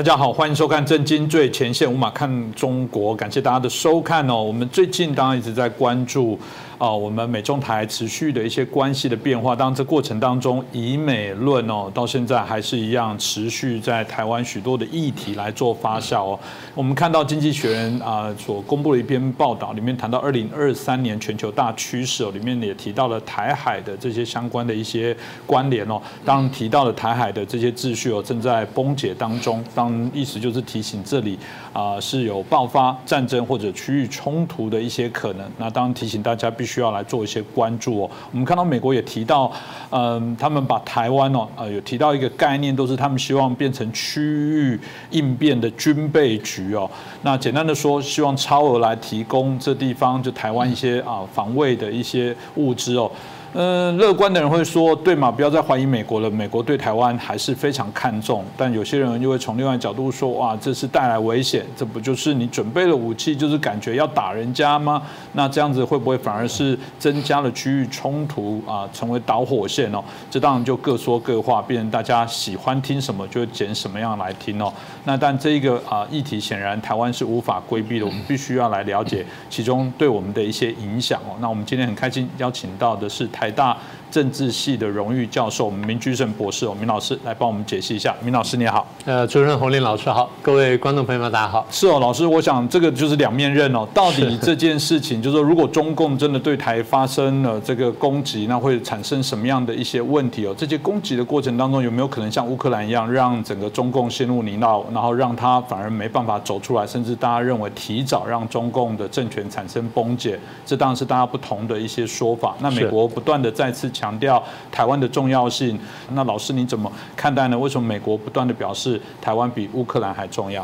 大家好，欢迎收看《震惊最前线》，无马看中国，感谢大家的收看哦。我们最近当然一直在关注。啊，我们美中台持续的一些关系的变化，当这过程当中，以美论哦，到现在还是一样持续在台湾许多的议题来做发酵哦。我们看到《经济学人》啊所公布的一篇报道，里面谈到二零二三年全球大趋势哦，里面也提到了台海的这些相关的一些关联哦。当提到了台海的这些秩序哦正在崩解当中，当意思就是提醒这里啊是有爆发战争或者区域冲突的一些可能。那当提醒大家必须。需要来做一些关注哦。我们看到美国也提到，嗯，他们把台湾哦，呃，有提到一个概念，都是他们希望变成区域应变的军备局哦。那简单的说，希望超额来提供这地方就台湾一些啊防卫的一些物资哦。嗯，乐观的人会说，对嘛，不要再怀疑美国了。美国对台湾还是非常看重。但有些人又会从另外角度说，哇，这是带来危险，这不就是你准备了武器，就是感觉要打人家吗？那这样子会不会反而是增加了区域冲突啊，成为导火线哦？这当然就各说各话，变成大家喜欢听什么就捡什么样来听哦。那但这一个啊议题，显然台湾是无法规避的，我们必须要来了解其中对我们的一些影响哦。那我们今天很开心邀请到的是。台海大政治系的荣誉教授我们明居正博士，明老师来帮我们解析一下。明老师你好，呃，主任洪林老师好，各位观众朋友们大家好。是哦，老师，我想这个就是两面刃哦。到底这件事情，就是说，如果中共真的对台发生了这个攻击，那会产生什么样的一些问题哦？这些攻击的过程当中，有没有可能像乌克兰一样，让整个中共陷入泥淖，然后让他反而没办法走出来，甚至大家认为提早让中共的政权产生崩解？这当然是大家不同的一些说法。那美国不断。的再次强调台湾的重要性，那老师你怎么看待呢？为什么美国不断的表示台湾比乌克兰还重要？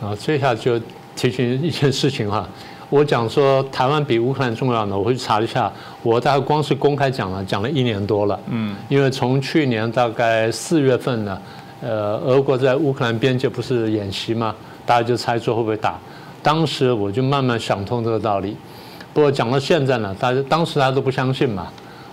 啊，这下就提醒一件事情哈，我讲说台湾比乌克兰重要呢，我会去查一下，我大概光是公开讲了，讲了一年多了，嗯，因为从去年大概四月份呢，呃，俄国在乌克兰边界不是演习嘛，大家就猜说会不会打，当时我就慢慢想通这个道理，不过讲到现在呢，大家当时大家都不相信嘛。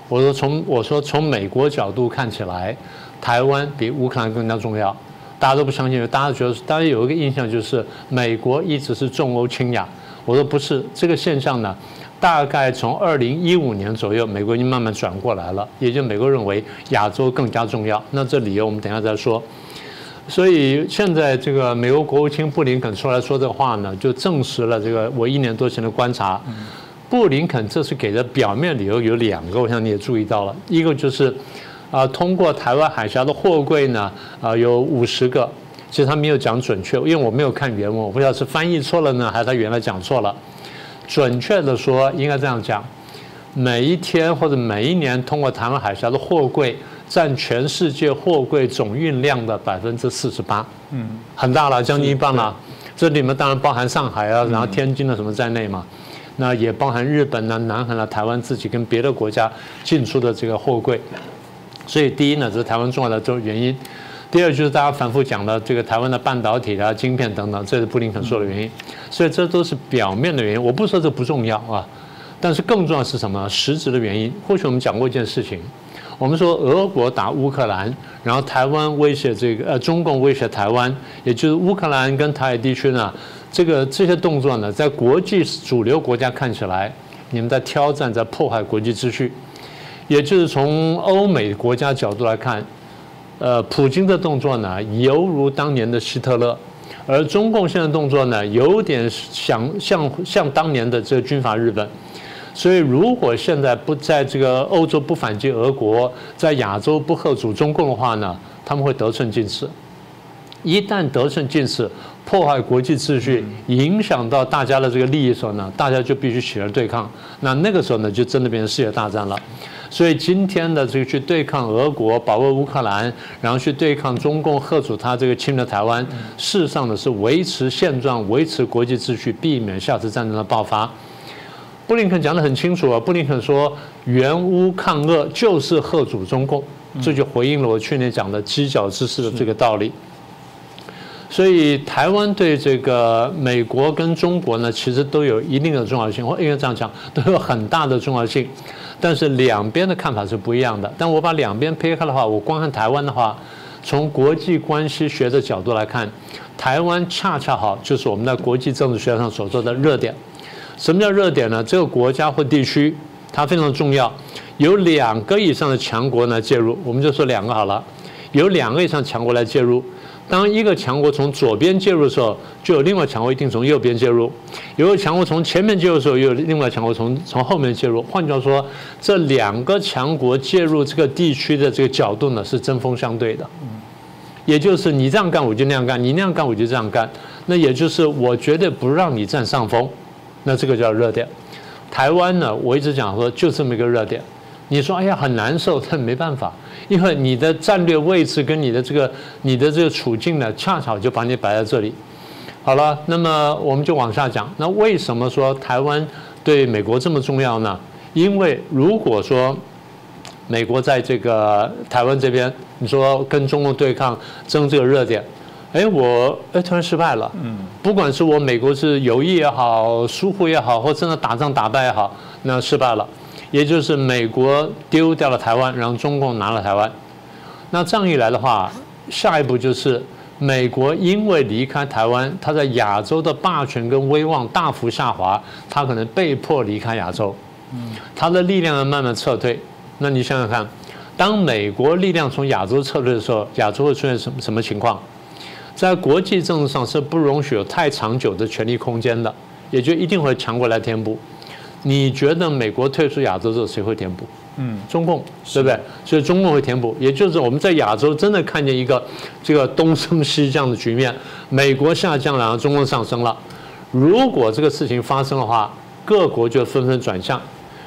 我说从我说从美国角度看起来，台湾比乌克兰更加重要，大家都不相信，大家觉得大家有一个印象就是美国一直是重欧轻亚。我说不是这个现象呢，大概从二零一五年左右，美国已经慢慢转过来了，也就美国认为亚洲更加重要。那这理由我们等下再说。所以现在这个美国国务卿布林肯出来说这话呢，就证实了这个我一年多前的观察。布林肯这次给的表面理由有两个，我想你也注意到了，一个就是，啊，通过台湾海峡的货柜呢，啊，有五十个，其实他没有讲准确，因为我没有看原文，我不知道是翻译错了呢，还是他原来讲错了。准确的说，应该这样讲，每一天或者每一年通过台湾海峡的货柜占全世界货柜总运量的百分之四十八，嗯，很大了，将近一半了。这里面当然包含上海啊，然后天津的什么在内嘛。那也包含日本呢、南韩呢、台湾自己跟别的国家进出的这个货柜，所以第一呢，这是台湾重要的这种原因；第二就是大家反复讲的这个台湾的半导体啊、晶片等等，这是布林肯说的原因。所以这都是表面的原因，我不说这不重要啊，但是更重要是什么？实质的原因。或许我们讲过一件事情，我们说俄国打乌克兰，然后台湾威胁这个呃中共威胁台湾，也就是乌克兰跟台海地区呢。这个这些动作呢，在国际主流国家看起来，你们在挑战，在破坏国际秩序。也就是从欧美国家角度来看，呃，普京的动作呢，犹如当年的希特勒；而中共现在动作呢，有点像像像当年的这个军阀日本。所以，如果现在不在这个欧洲不反击俄国，在亚洲不贺阻中共的话呢，他们会得寸进尺。一旦得寸进尺。破坏国际秩序，影响到大家的这个利益时候呢，大家就必须起来对抗。那那个时候呢，就真的变成世界大战了。所以今天的这个去对抗俄国，保卫乌克兰，然后去对抗中共，贺阻他这个侵略台湾，事实上呢是维持现状，维持国际秩序，避免下次战争的爆发。布林肯讲得很清楚啊，布林肯说，援乌抗俄就是贺阻中共，这就回应了我去年讲的犄角之势的这个道理。所以台湾对这个美国跟中国呢，其实都有一定的重要性，或应该这样讲，都有很大的重要性。但是两边的看法是不一样的。但我把两边撇开的话，我光看台湾的话，从国际关系学的角度来看，台湾恰恰好就是我们在国际政治学上所说的热点。什么叫热点呢？这个国家或地区它非常重要，有两个以上的强国呢介入，我们就说两个好了，有两个以上强国来介入。当一个强国从左边介入的时候，就有另外强国一定从右边介入；有个强国从前面介入的时候，又有另外强国从从后面介入。换句话说，这两个强国介入这个地区的这个角度呢，是针锋相对的。也就是你这样干，我就那样干；你那样干，我就这样干。那也就是我绝对不让你占上风。那这个叫热点。台湾呢，我一直讲说就这么一个热点。你说哎呀很难受，但没办法。因为你的战略位置跟你的这个你的这个处境呢，恰巧就把你摆在这里。好了，那么我们就往下讲。那为什么说台湾对美国这么重要呢？因为如果说美国在这个台湾这边，你说跟中共对抗争这个热点，哎，我哎突然失败了。嗯。不管是我美国是有意也好，疏忽也好，或真的打仗打败也好，那失败了。也就是美国丢掉了台湾，然后中共拿了台湾。那这样一来的话，下一步就是美国因为离开台湾，它在亚洲的霸权跟威望大幅下滑，它可能被迫离开亚洲。嗯，它的力量要慢慢撤退。那你想想看，当美国力量从亚洲撤退的时候，亚洲会出现什么什么情况？在国际政治上是不容许有太长久的权力空间的，也就一定会强国来填补。你觉得美国退出亚洲之后谁会填补？嗯，中共，对不对？所以中共会填补，也就是我们在亚洲真的看见一个这个东升西降的局面，美国下降了，然后中共上升了。如果这个事情发生的话，各国就纷纷转向。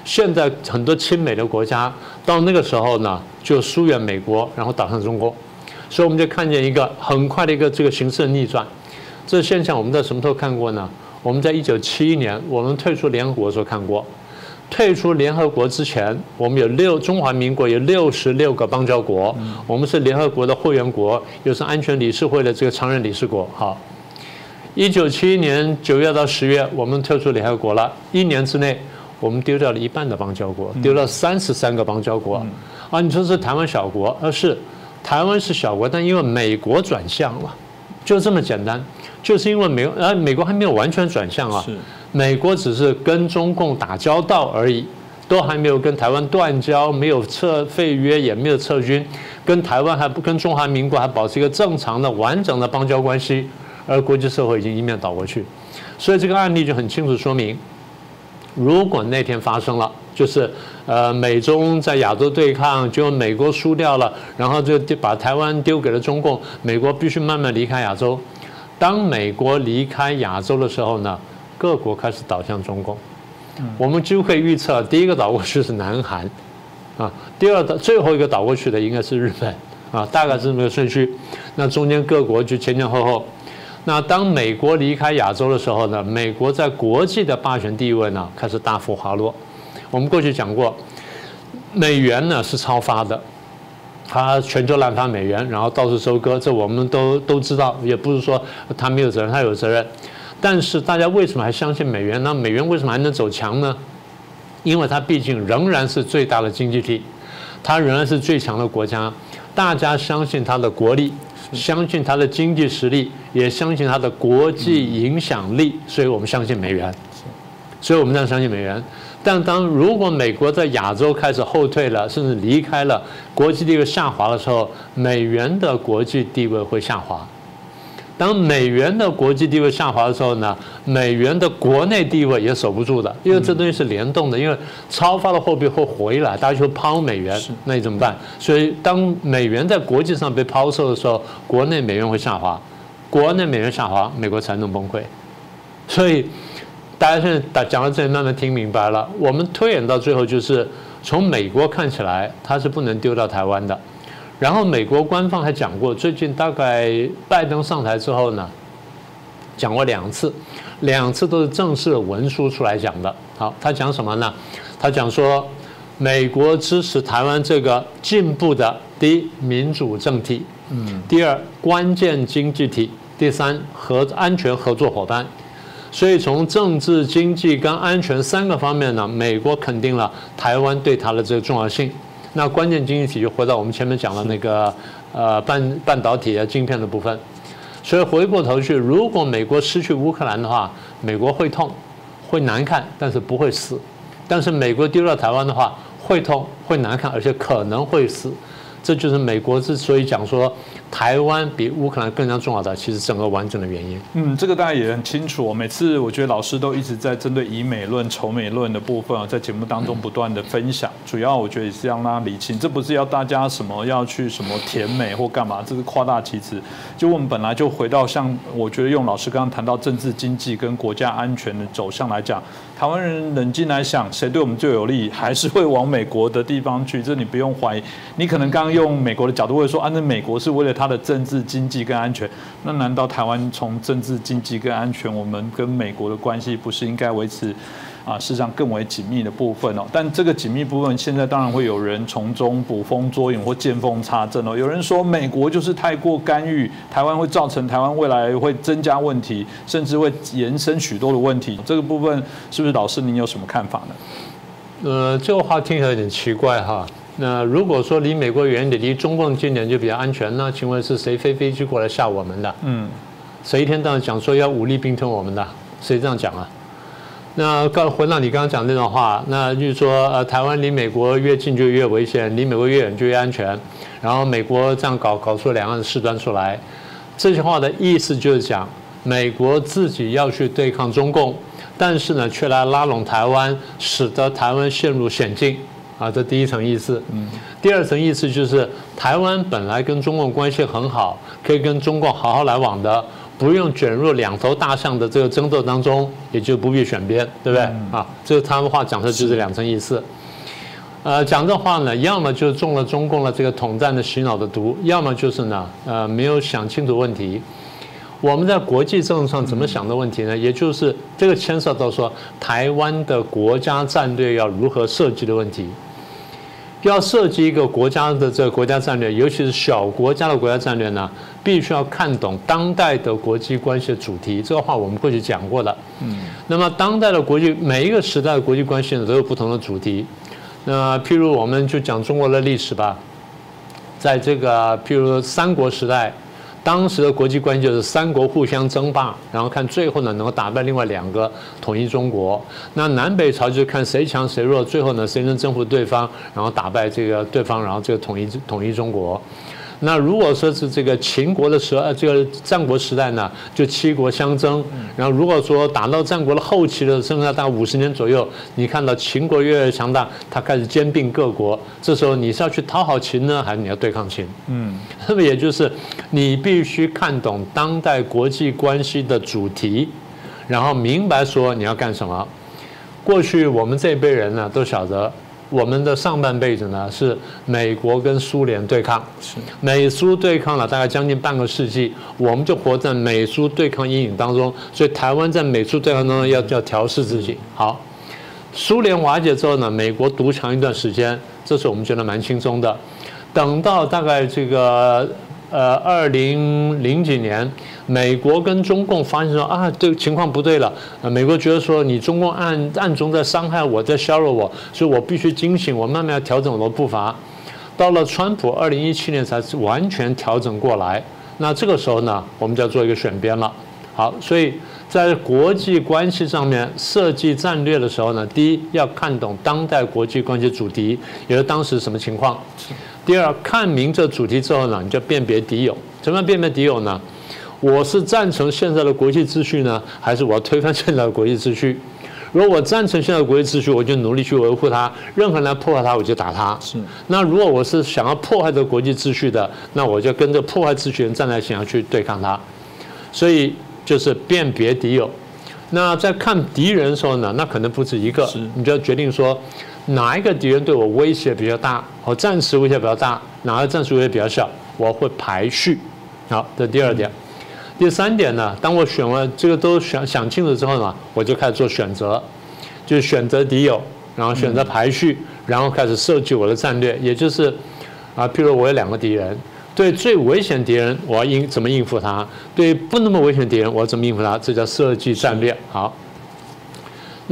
现在很多亲美的国家到那个时候呢，就疏远美国，然后倒向中国。所以我们就看见一个很快的一个这个形势的逆转。这现象我们在什么时候看过呢？我们在一九七一年，我们退出联合国的时候看过。退出联合国之前，我们有六中华民国有六十六个邦交国，我们是联合国的会员国，又是安全理事会的这个常任理事国。好，一九七一年九月到十月，我们退出联合国了。一年之内，我们丢掉了一半的邦交国，丢了三十三个邦交国。啊，你说是台湾小国，而是台湾是小国，但因为美国转向了，就这么简单。就是因为美呃美国还没有完全转向啊，美国只是跟中共打交道而已，都还没有跟台湾断交，没有撤废约，也没有撤军，跟台湾还不跟中华民国还保持一个正常的完整的邦交关系，而国际社会已经一面倒过去，所以这个案例就很清楚说明，如果那天发生了，就是呃美中在亚洲对抗，就美国输掉了，然后就把台湾丢给了中共，美国必须慢慢离开亚洲。当美国离开亚洲的时候呢，各国开始倒向中共。我们几乎可以预测，第一个倒过去是南韩，啊，第二的最后一个倒过去的应该是日本，啊，大概是这么个顺序。那中间各国就前前后后。那当美国离开亚洲的时候呢，美国在国际的霸权地位呢开始大幅滑落。我们过去讲过，美元呢是超发的。他全球滥发美元，然后到处收割，这我们都都知道，也不是说他没有责任，他有责任。但是大家为什么还相信美元？那美元为什么还能走强呢？因为它毕竟仍然是最大的经济体，它仍然是最强的国家，大家相信它的国力，相信它的经济实力，也相信它的国际影响力，所以我们相信美元。所以我们这样相信美元。但当如果美国在亚洲开始后退了，甚至离开了国际地位下滑的时候，美元的国际地位会下滑。当美元的国际地位下滑的时候呢，美元的国内地位也守不住的，因为这东西是联动的。因为超发的货币会回来，大家就抛美元，那你怎么办？所以当美元在国际上被抛售的时候，国内美元会下滑，国内美元下滑，美国才能崩溃。所以。大家现在打讲到这里，慢慢听明白了。我们推演到最后，就是从美国看起来，它是不能丢到台湾的。然后美国官方还讲过，最近大概拜登上台之后呢，讲过两次，两次都是正式文书出来讲的。好，他讲什么呢？他讲说，美国支持台湾这个进步的第一民主政体，嗯，第二关键经济体，第三合安全合作伙伴。所以从政治、经济跟安全三个方面呢，美国肯定了台湾对它的这个重要性。那关键经济体就回到我们前面讲的那个呃半半导体啊晶片的部分。所以回过头去，如果美国失去乌克兰的话，美国会痛，会难看，但是不会死；但是美国丢了台湾的话，会痛，会难看，而且可能会死。这就是美国之所以讲说。台湾比乌克兰更加重要的，其实整个完整的原因。嗯，这个大家也很清楚。每次我觉得老师都一直在针对以美论、仇美论的部分啊，在节目当中不断的分享。主要我觉得也是让大家理清，这不是要大家什么要去什么甜美或干嘛，这是夸大其词。就我们本来就回到像我觉得用老师刚刚谈到政治经济跟国家安全的走向来讲，台湾人冷静来想，谁对我们最有利，还是会往美国的地方去。这你不用怀疑。你可能刚刚用美国的角度会说，啊，那美国是为了。他的政治、经济跟安全，那难道台湾从政治、经济跟安全，我们跟美国的关系不是应该维持啊？事实上更为紧密的部分哦。但这个紧密部分，现在当然会有人从中捕风捉影或见缝插针哦。有人说美国就是太过干预台湾，会造成台湾未来会增加问题，甚至会延伸许多的问题。这个部分是不是老师您有什么看法呢？呃，这个话听起来有点奇怪哈。那如果说离美国远一点，离中共近点就比较安全那？请问是谁飞飞机过来吓我们的？嗯，谁一天到晚讲说要武力并吞我们的？谁这样讲啊？那刚回到你刚刚讲那段话，那就是说呃，台湾离美国越近就越危险，离美国越远就越安全。然后美国这样搞搞出两岸的事端出来，这句话的意思就是讲美国自己要去对抗中共，但是呢却来拉拢台湾，使得台湾陷入险境。啊，这第一层意思。嗯，第二层意思就是台湾本来跟中共关系很好，可以跟中共好好来往的，不用卷入两头大象的这个争斗当中，也就不必选边，对不对？啊，这个他们话讲的就是两层意思。呃，讲这话呢，要么就是中了中共的这个统战的洗脑的毒，要么就是呢，呃，没有想清楚问题。我们在国际政治上怎么想的问题呢？也就是这个牵涉到说台湾的国家战略要如何设计的问题。要设计一个国家的这个国家战略，尤其是小国家的国家战略呢，必须要看懂当代的国际关系的主题。这个话我们过去讲过的。嗯。那么当代的国际每一个时代的国际关系呢，都有不同的主题。那譬如我们就讲中国的历史吧，在这个譬如三国时代。当时的国际关系就是三国互相争霸，然后看最后呢能够打败另外两个，统一中国。那南北朝就是看谁强谁弱，最后呢谁能征服对方，然后打败这个对方，然后这个统一统一中国。那如果说是这个秦国的时候，这个战国时代呢，就七国相争。然后如果说打到战国的后期的，剩下大概五十年左右，你看到秦国越来越强大，他开始兼并各国。这时候你是要去讨好秦呢，还是你要对抗秦？嗯，那么也就是你必须看懂当代国际关系的主题，然后明白说你要干什么。过去我们这一辈人呢，都晓得。我们的上半辈子呢是美国跟苏联对抗，美苏对抗了大概将近半个世纪，我们就活在美苏对抗阴影当中，所以台湾在美苏对抗当中要要调试自己。好，苏联瓦解之后呢，美国独强一段时间，这是我们觉得蛮轻松的。等到大概这个。呃，二零零几年，美国跟中共发现说啊，这个情况不对了。呃，美国觉得说你中共暗暗中在伤害我，在削弱我，所以我必须警醒，我慢慢要调整我的步伐。到了川普二零一七年才完全调整过来。那这个时候呢，我们就要做一个选边了。好，所以在国际关系上面设计战略的时候呢，第一要看懂当代国际关系主题，也就是当时什么情况。第二，看明这主题之后呢，你就辨别敌友。怎么样辨别敌友呢？我是赞成现在的国际秩序呢，还是我要推翻现在的国际秩序？如果我赞成现在的国际秩序，我就努力去维护它；任何人来破坏它，我就打他。是。那如果我是想要破坏这个国际秩序的，那我就跟着破坏秩序人站在一起要去对抗他。所以就是辨别敌友。那在看敌人的时候呢，那可能不止一个，你就要决定说。哪一个敌人对我威胁比较大？我暂时威胁比较大，哪个暂时威胁比较小？我会排序。好，这第二点。第三点呢？当我选完这个都想想清楚之后呢，我就开始做选择，就选择敌友，然后选择排序，然后开始设计我的战略。也就是啊，譬如我有两个敌人，对最危险敌人，我要应怎么应付他？对不那么危险敌人，我要怎么应付他？这叫设计战略。好。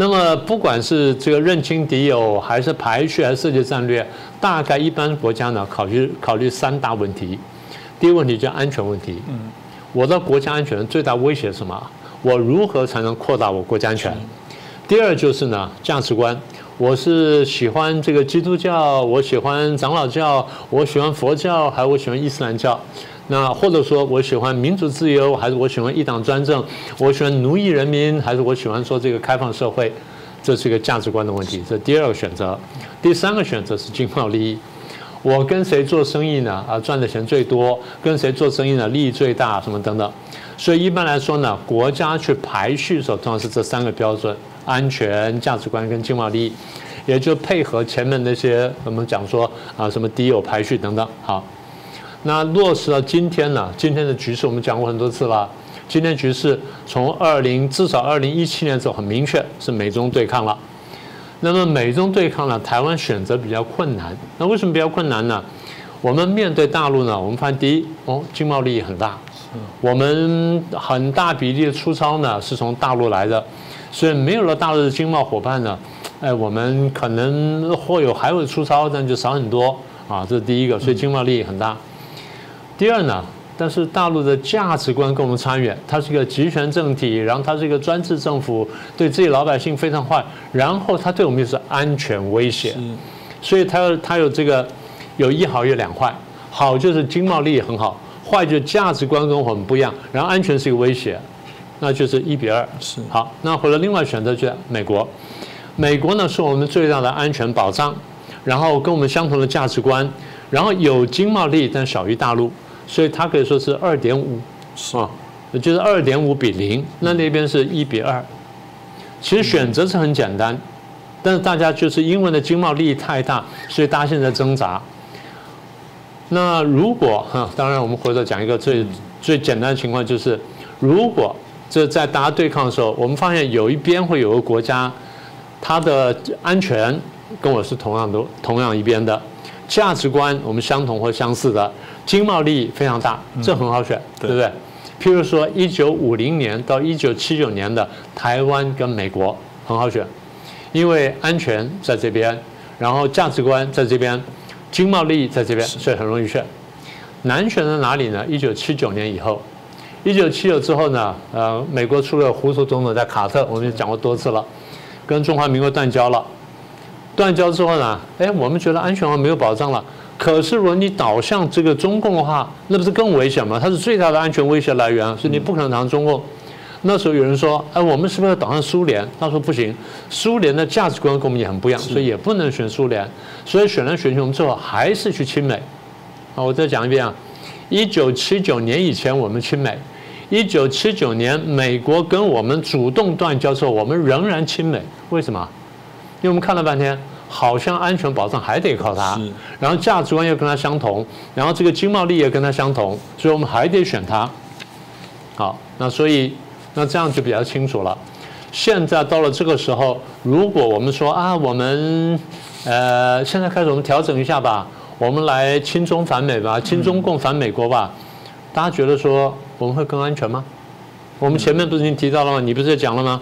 那么，不管是这个认清敌友，还是排序，还是设计战略，大概一般国家呢，考虑考虑三大问题。第一个问题叫安全问题。我的国家安全最大威胁是什么？我如何才能扩大我国家安全？第二就是呢，价值观。我是喜欢这个基督教，我喜欢长老教，我喜欢佛教，还是我喜欢伊斯兰教？那或者说我喜欢民主自由，还是我喜欢一党专政？我喜欢奴役人民，还是我喜欢说这个开放社会？这是一个价值观的问题。这第二个选择，第三个选择是经贸利益。我跟谁做生意呢？啊，赚的钱最多？跟谁做生意呢？利益最大？什么等等？所以一般来说呢，国家去排序的时候，通常是这三个标准。安全价值观跟经贸利益，也就配合前面那些我们讲说啊什么敌友排序等等。好，那落实到今天呢？今天的局势我们讲过很多次了。今天局势从二零至少二零一七年之后很明确是美中对抗了。那么美中对抗呢，台湾选择比较困难。那为什么比较困难呢？我们面对大陆呢，我们发现第一哦，经贸利益很大，我们很大比例的出超呢是从大陆来的。所以没有了大陆的经贸伙伴呢，哎，我们可能或有还会出超，但就少很多啊。这是第一个，所以经贸利益很大。第二呢，但是大陆的价值观跟我们差远，它是一个集权政体，然后它是一个专制政府，对自己老百姓非常坏，然后它对我们又是安全威胁。所以它它有这个有一好有两坏，好就是经贸利益很好，坏就是价值观跟我们不一样，然后安全是一个威胁。那就是一比二，是好。那或者另外选择就是美国，美国呢是我们最大的安全保障，然后跟我们相同的价值观，然后有经贸利益但小于大陆，所以它可以说是二点五，啊，就是二点五比零。那那边是一比二，其实选择是很简单，但是大家就是因为的经贸利益太大，所以大家现在挣扎。那如果哈，当然我们回头讲一个最最简单的情况，就是如果。这在大家对抗的时候，我们发现有一边会有个国家，它的安全跟我是同样的，同样一边的价值观我们相同或相似的，经贸利益非常大，这很好选，对不对？譬如说，一九五零年到一九七九年的台湾跟美国很好选，因为安全在这边，然后价值观在这边，经贸利益在这边，所以很容易选。难选在哪里呢？一九七九年以后。一九七九之后呢，呃，美国出了胡图总统在卡特，我们讲过多次了，跟中华民国断交了。断交之后呢，哎，我们觉得安全化没有保障了。可是如果你倒向这个中共的话，那不是更危险吗？它是最大的安全威胁来源，所以你不可能谈中共。那时候有人说，哎，我们是不是要倒向苏联？他说不行，苏联的价值观跟我们也很不一样，所以也不能选苏联。所以选来选去，我们最后还是去亲美。啊，我再讲一遍啊，一九七九年以前我们亲美。一九七九年，美国跟我们主动断交之后，我们仍然亲美。为什么？因为我们看了半天，好像安全保障还得靠它，然后价值观又跟它相同，然后这个经贸利益也跟它相同，所以我们还得选它。好，那所以那这样就比较清楚了。现在到了这个时候，如果我们说啊，我们呃，现在开始我们调整一下吧，我们来亲中反美吧，亲中共反美国吧，大家觉得说。我们会更安全吗？我们前面不是已经提到了吗？你不是也讲了吗？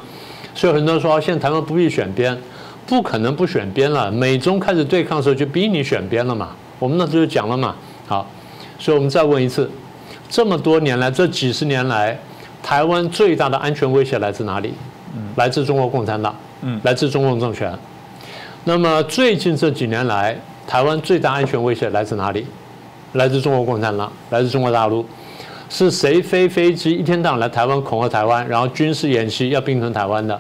所以很多人说，现在台湾不必选边，不可能不选边了。美中开始对抗的时候，就逼你选边了嘛。我们那时候就讲了嘛。好，所以我们再问一次：这么多年来，这几十年来，台湾最大的安全威胁来自哪里？来自中国共产党。嗯，来自中共政权。那么最近这几年来，台湾最大安全威胁来自哪里？来自中国共产党，来自中国大陆。是谁飞飞机一天到晚来台湾恐吓台湾，然后军事演习要并吞台湾的？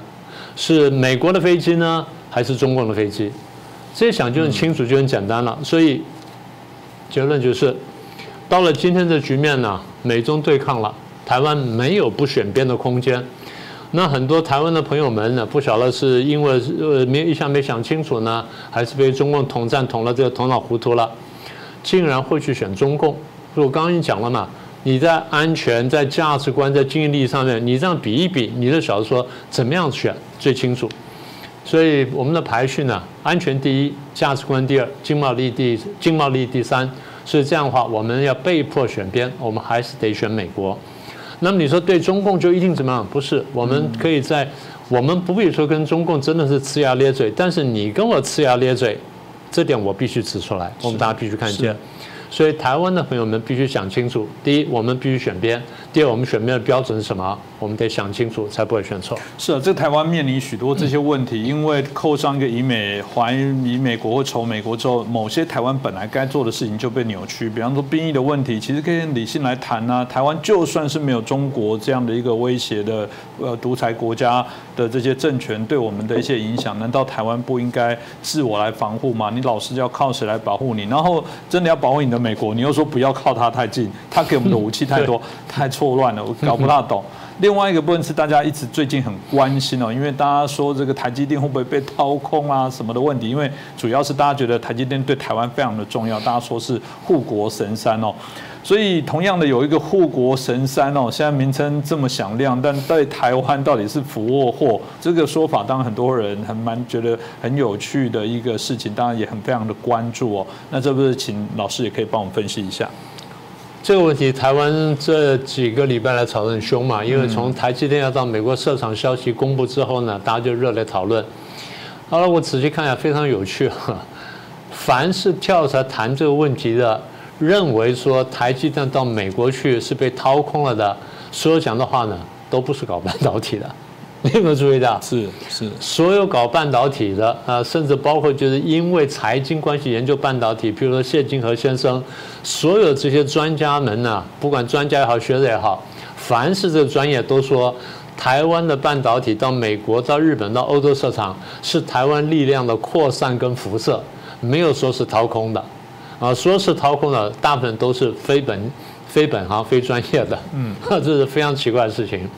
是美国的飞机呢，还是中共的飞机？这一想就很清楚，就很简单了。所以结论就是，到了今天这局面呢，美中对抗了，台湾没有不选边的空间。那很多台湾的朋友们呢，不晓得是因为呃没一下没想清楚呢，还是被中共统战统了这个头脑糊涂了，竟然会去选中共。我刚刚已经讲了嘛。你在安全、在价值观、在经济利益上面，你这样比一比，你就晓得说怎么样选最清楚。所以我们的排序呢，安全第一，价值观第二，经贸利益第经贸利益第三。所以这样的话，我们要被迫选边，我们还是得选美国。那么你说对中共就一定怎么样？不是，我们可以在我们不必说跟中共真的是呲牙咧嘴，但是你跟我呲牙咧嘴，这点我必须指出来，我们大家必须看见。所以台湾的朋友们必须想清楚：第一，我们必须选边；第二，我们选边的标准是什么？我们得想清楚，才不会选错。是啊，这台湾面临许多这些问题，因为扣上一个以美还以美国或仇美国之后，某些台湾本来该做的事情就被扭曲。比方说兵役的问题，其实可以理性来谈啊。台湾就算是没有中国这样的一个威胁的呃独裁国家的这些政权对我们的一些影响，难道台湾不应该自我来防护吗？你老是要靠谁来保护你？然后真的要保护你的美国，你又说不要靠他太近，他给我们的武器太多，太错乱了，我搞不大懂。另外一个部分是大家一直最近很关心哦，因为大家说这个台积电会不会被掏空啊什么的问题，因为主要是大家觉得台积电对台湾非常的重要，大家说是护国神山哦，所以同样的有一个护国神山哦，现在名称这么响亮，但对台湾到底是福或祸，这个说法当然很多人很蛮觉得很有趣的一个事情，当然也很非常的关注哦。那这不是请老师也可以帮我们分析一下。这个问题，台湾这几个礼拜来吵得很凶嘛，因为从台积电要到美国设厂消息公布之后呢，大家就热烈讨论。好了，我仔细看一下，非常有趣哈。凡是跳出来谈这个问题的，认为说台积电到美国去是被掏空了的，所有讲的话呢，都不是搞半导体的。你有没有注意到？是是，所有搞半导体的啊，甚至包括就是因为财经关系研究半导体，比如说谢金河先生，所有这些专家们呢，不管专家也好，学者也好，凡是这个专业都说，台湾的半导体到美国、到日本、到欧洲市场，是台湾力量的扩散跟辐射，没有说是掏空的，啊，说是掏空的，大部分都是非本、非本行、非专业的，嗯，这是非常奇怪的事情。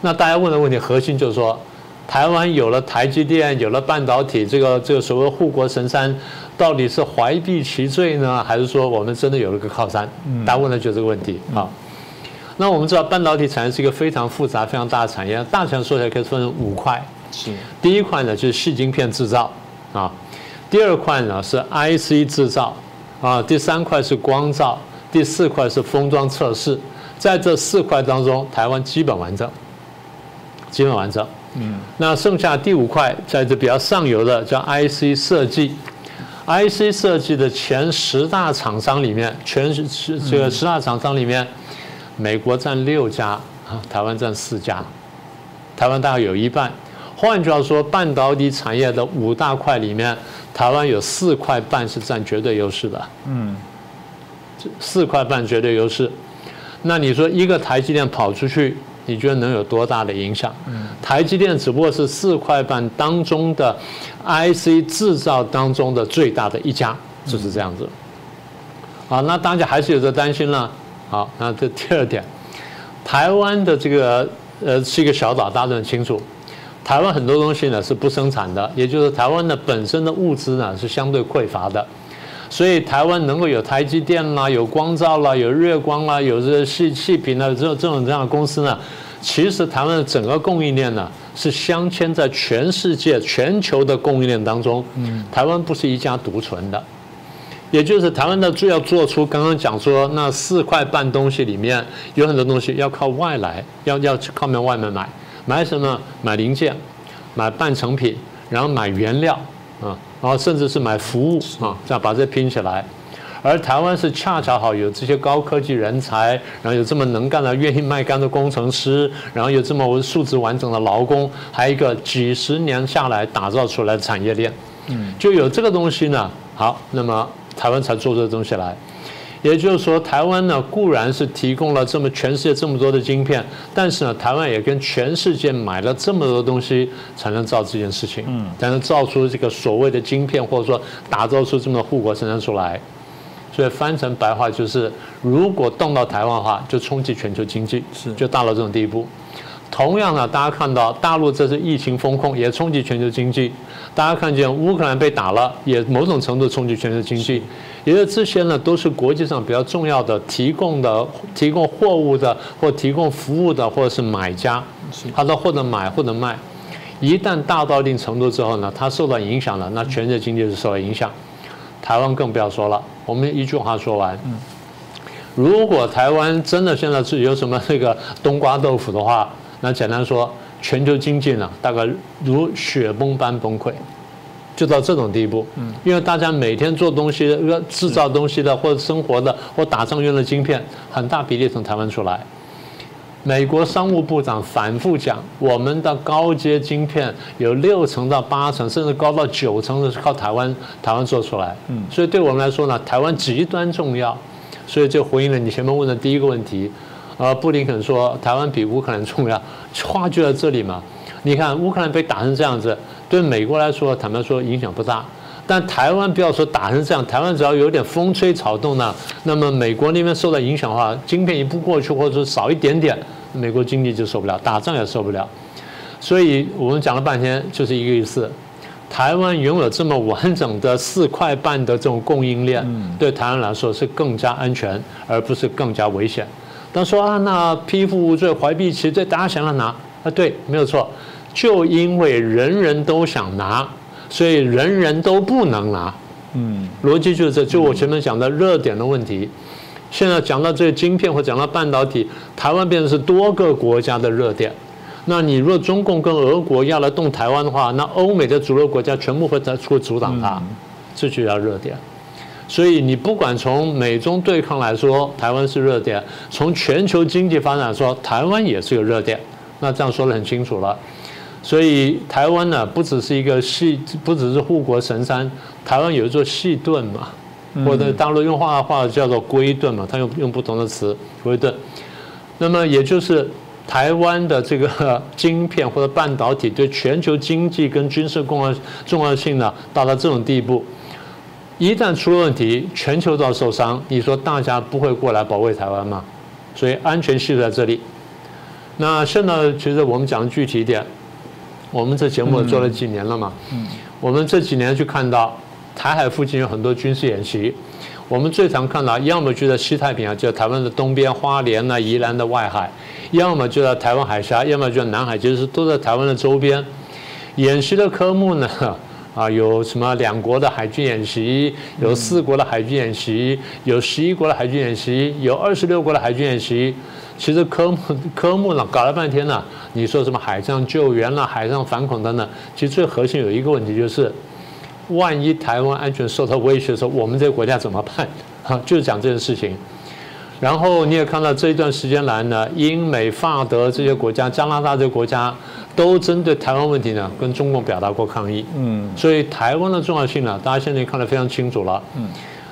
那大家问的问题核心就是说，台湾有了台积电，有了半导体，这个这个所谓护国神山，到底是怀璧其罪呢，还是说我们真的有了个靠山？大家问的就是这个问题啊。那我们知道半导体产业是一个非常复杂、非常大的产业，大体说起来可以分成五块。是。第一块呢就是细晶片制造啊，第二块呢是 IC 制造啊，第三块是光照，第四块是封装测试。在这四块当中，台湾基本完整。基本完成，嗯，那剩下第五块在这比较上游的叫 IC 设计，IC 设计的前十大厂商里面，全是这个十大厂商里面，美国占六家啊，台湾占四家，台湾大概有一半。换句话说，半导体产业的五大块里面，台湾有四块半是占绝对优势的，嗯，四块半绝对优势。那你说一个台积电跑出去？你觉得能有多大的影响？台积电只不过是四块半当中的 IC 制造当中的最大的一家，就是这样子。好，那大家还是有着担心了。好，那这第二点，台湾的这个呃是一个小岛，大家都很清楚。台湾很多东西呢是不生产的，也就是台湾的本身的物资呢是相对匮乏的。所以台湾能够有台积电啦，有光照啦，有月光啦，有这细细品啦，这种这种这样的公司呢，其实台湾的整个供应链呢是镶嵌在全世界全球的供应链当中。嗯，台湾不是一家独存的，也就是台湾的最要做出刚刚讲说那四块半东西里面有很多东西要靠外来，要要靠面外面买，买什么？买零件，买半成品，然后买原料啊。然后甚至是买服务啊，这样把这拼起来，而台湾是恰恰好有这些高科技人才，然后有这么能干的、愿意卖干的工程师，然后有这么素质完整的劳工，还有一个几十年下来打造出来的产业链，嗯，就有这个东西呢。好，那么台湾才做这个东西来。也就是说，台湾呢固然是提供了这么全世界这么多的晶片，但是呢，台湾也跟全世界买了这么多东西，才能造这件事情，嗯，才能造出这个所谓的晶片，或者说打造出这么多护国神山出来。所以翻成白话就是，如果动到台湾的话，就冲击全球经济，是就到了这种地步。同样呢，大家看到大陆这次疫情风控也冲击全球经济，大家看见乌克兰被打了，也某种程度冲击全球经济。因为这些呢，都是国际上比较重要的提供的、提供货物的或提供服务的，或者是买家，他的或者买或者卖，一旦大到一定程度之后呢，它受到影响了，那全世界经济是受到影响。台湾更不要说了，我们一句话说完：如果台湾真的现在是有什么这个冬瓜豆腐的话，那简单说，全球经济呢，大概如雪崩般崩溃。就到这种地步。嗯，因为大家每天做东西、制造东西的，或者生活的，或打仗用的晶片，很大比例从台湾出来。美国商务部长反复讲，我们的高阶晶片有六成到八成，甚至高到九成的是靠台湾台湾做出来。嗯，所以对我们来说呢，台湾极端重要。所以就回应了你前面问的第一个问题。呃，布林肯说台湾比乌克兰重要，话就在这里嘛。你看乌克兰被打成这样子，对美国来说，坦白说影响不大。但台湾不要说打成这样，台湾只要有点风吹草动呢，那么美国那边受到影响的话，晶片一不过去，或者说少一点点，美国经济就受不了，打仗也受不了。所以我们讲了半天，就是一个意思：台湾拥有这么完整的四块半的这种供应链，对台湾来说是更加安全，而不是更加危险。他说啊，那批复无罪，怀璧其罪，大家想要拿啊？对，没有错。就因为人人都想拿。所以人人都不能拿，嗯，逻辑就是这就我前面讲的热点的问题。现在讲到这个晶片或讲到半导体，台湾变成是多个国家的热点。那你若中共跟俄国要来动台湾的话，那欧美的主流国家全部会在出阻挡它，这就叫热点。所以你不管从美中对抗来说，台湾是热点；从全球经济发展说，台湾也是个热点。那这样说的很清楚了。所以台湾呢，不只是一个细，不只是护国神山，台湾有一座细盾嘛，或者大陆用话话叫做龟盾嘛，它用用不同的词龟盾。那么也就是台湾的这个 晶片或者半导体对全球经济跟军事重要重要性呢，到了这种地步，一旦出了问题，全球都要受伤。你说大家不会过来保卫台湾吗？所以安全系数在这里。那现在其实我们讲的具体一点。我们这节目做了几年了嘛？我们这几年去看到台海附近有很多军事演习，我们最常看到，要么就在西太平洋，就在台湾的东边花莲呐、宜兰的外海；要么就在台湾海峡，要么就在南海，就是都在台湾的周边。演习的科目呢，啊，有什么两国的海军演习，有四国的海军演习，有十一国的海军演习，有二十六国的海军演习。其实科目科目呢搞了半天呢，你说什么海上救援啦、海上反恐等等，其实最核心有一个问题就是，万一台湾安全受到威胁的时候，我们这个国家怎么办？哈，就是讲这件事情。然后你也看到这一段时间来呢，英美法德这些国家、加拿大这些国家都针对台湾问题呢，跟中共表达过抗议。嗯，所以台湾的重要性呢，大家现在看得非常清楚了。嗯。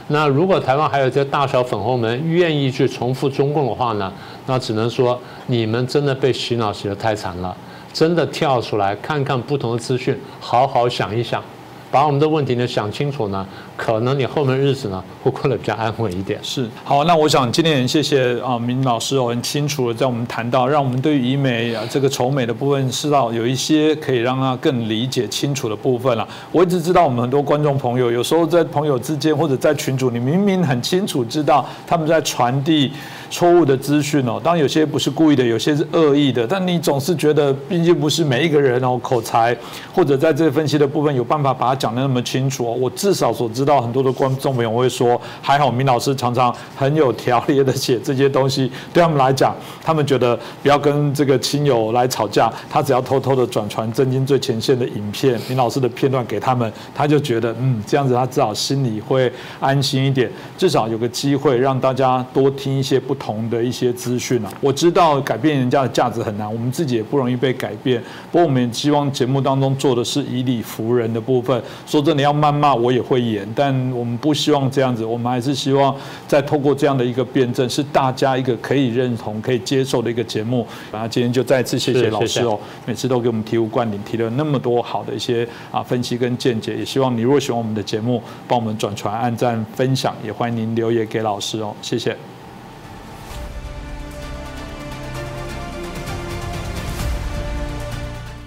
那如果台湾还有这大小粉红们愿意去重复中共的话呢？那只能说你们真的被洗脑洗得太惨了，真的跳出来看看不同的资讯，好好想一想。把我们的问题呢想清楚呢，可能你后面日子呢会过得比较安稳一点。是，好，那我想今天很谢谢啊明老师哦，很清楚的在我们谈到，让我们对于医美啊这个丑美的部分，知道有一些可以让他更理解清楚的部分了。我一直知道我们很多观众朋友，有时候在朋友之间或者在群组，你明明很清楚知道他们在传递。错误的资讯哦，当然有些不是故意的，有些是恶意的，但你总是觉得，毕竟不是每一个人哦，口才或者在这分析的部分有办法把它讲的那么清楚哦。我至少所知道，很多的观众朋友会说，还好明老师常常很有条理的写这些东西，对他们来讲，他们觉得不要跟这个亲友来吵架，他只要偷偷的转传震惊最前线的影片，明老师的片段给他们，他就觉得嗯，这样子他至少心里会安心一点，至少有个机会让大家多听一些不。同的一些资讯啊，我知道改变人家的价值很难，我们自己也不容易被改变。不过我们也希望节目当中做的是以理服人的部分。说真的，要谩骂我也会演，但我们不希望这样子，我们还是希望再透过这样的一个辩证，是大家一个可以认同、可以接受的一个节目。然后今天就再次谢谢老师哦，每次都给我们醍醐灌顶，提了那么多好的一些啊分析跟见解。也希望你如果喜欢我们的节目，帮我们转传、按赞、分享，也欢迎您留言给老师哦，谢谢。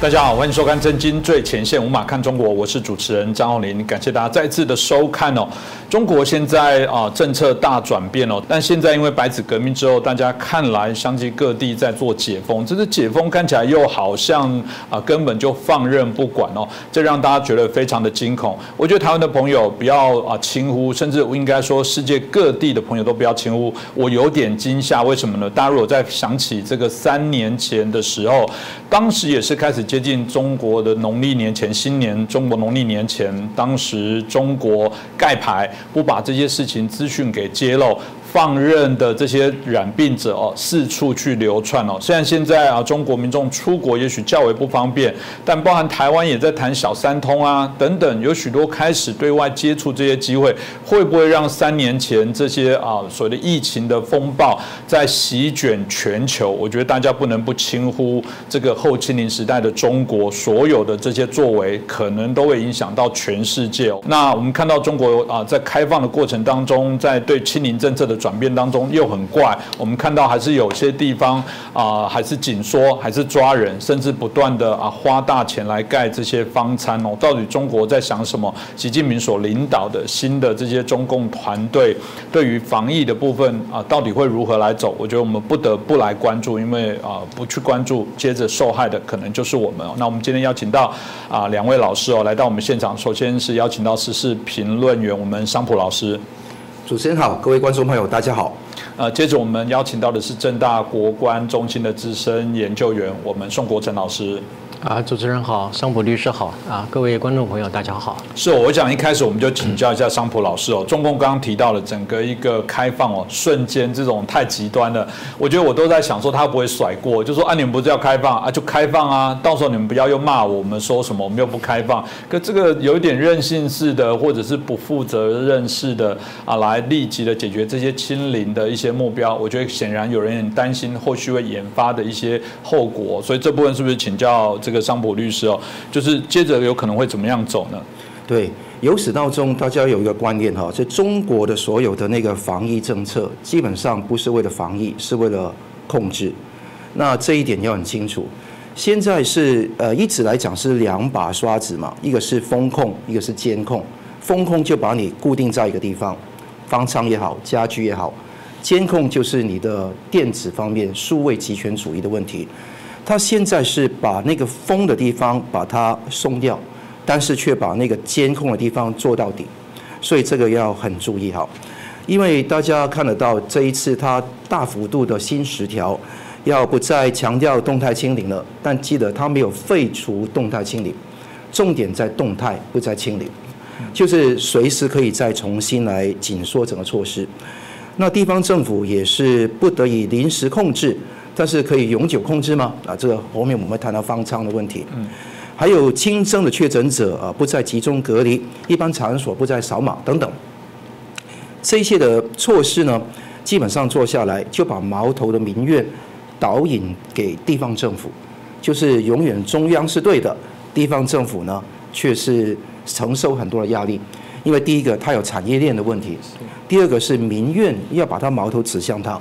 大家好，欢迎收看《震惊最前线》，无马看中国，我是主持人张宏林，感谢大家再次的收看哦。中国现在啊政策大转变哦，但现在因为白纸革命之后，大家看来相继各地在做解封，这是解封看起来又好像啊根本就放任不管哦，这让大家觉得非常的惊恐。我觉得台湾的朋友不要啊轻忽，甚至应该说世界各地的朋友都不要轻忽。我有点惊吓，为什么呢？大家如果在想起这个三年前的时候，当时也是开始。接近中国的农历年前，新年中国农历年前，当时中国盖牌，不把这些事情资讯给揭露。放任的这些染病者哦，四处去流窜哦。虽然现在啊，中国民众出国也许较为不方便，但包含台湾也在谈小三通啊等等，有许多开始对外接触这些机会，会不会让三年前这些啊所谓的疫情的风暴在席卷全球？我觉得大家不能不轻忽这个后清零时代的中国所有的这些作为，可能都会影响到全世界。那我们看到中国啊，在开放的过程当中，在对清零政策的转变当中又很怪，我们看到还是有些地方啊，还是紧缩，还是抓人，甚至不断的啊花大钱来盖这些方舱哦。到底中国在想什么？习近平所领导的新的这些中共团队对于防疫的部分啊，到底会如何来走？我觉得我们不得不来关注，因为啊不去关注，接着受害的可能就是我们。那我们今天邀请到啊两位老师哦来到我们现场，首先是邀请到时事评论员我们商普老师。主持人好，各位观众朋友，大家好。呃，接着我们邀请到的是正大国关中心的资深研究员，我们宋国成老师。啊，主持人好，商普律师好啊，各位观众朋友大家好。是，我想一开始我们就请教一下商普老师哦。中共刚刚提到了整个一个开放哦，瞬间这种太极端了，我觉得我都在想说他不会甩锅，就说啊你们不是要开放啊就开放啊，到时候你们不要又骂我们说什么我们又不开放，可这个有一点任性式的或者是不负责任式的啊，来立即的解决这些清零的一些目标，我觉得显然有人很担心后续会研发的一些后果，所以这部分是不是请教？这个商普律师哦，就是接着有可能会怎么样走呢？对，由始到终，大家有一个观念哈，就中国的所有的那个防疫政策，基本上不是为了防疫，是为了控制。那这一点要很清楚。现在是呃，一直来讲是两把刷子嘛，一个是风控，一个是监控。风控就把你固定在一个地方，方舱也好，家居也好；监控就是你的电子方面，数位集权主义的问题。他现在是把那个封的地方把它松掉，但是却把那个监控的地方做到底，所以这个要很注意哈。因为大家看得到这一次它大幅度的新十条，要不再强调动态清零了，但记得它没有废除动态清零，重点在动态不在清零，就是随时可以再重新来紧缩整个措施。那地方政府也是不得以临时控制。但是可以永久控制吗？啊，这个后面我们会谈到方舱的问题。嗯，还有轻症的确诊者啊，不再集中隔离，一般场所不再扫码等等。这一切的措施呢，基本上做下来就把矛头的民怨导引给地方政府，就是永远中央是对的，地方政府呢却是承受很多的压力。因为第一个它有产业链的问题，第二个是民怨要把它矛头指向它，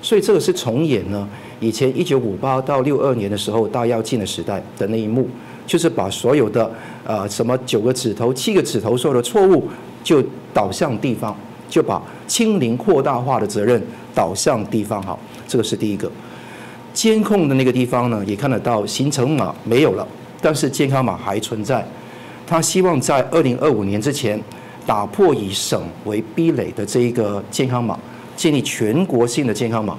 所以这个是重演呢。以前一九五八到六二年的时候，大跃进的时代的那一幕，就是把所有的呃什么九个指头、七个指头所有的错误，就导向地方，就把清零扩大化的责任导向地方。好，这个是第一个。监控的那个地方呢，也看得到行程码没有了，但是健康码还存在。他希望在二零二五年之前，打破以省为壁垒的这一个健康码，建立全国性的健康码。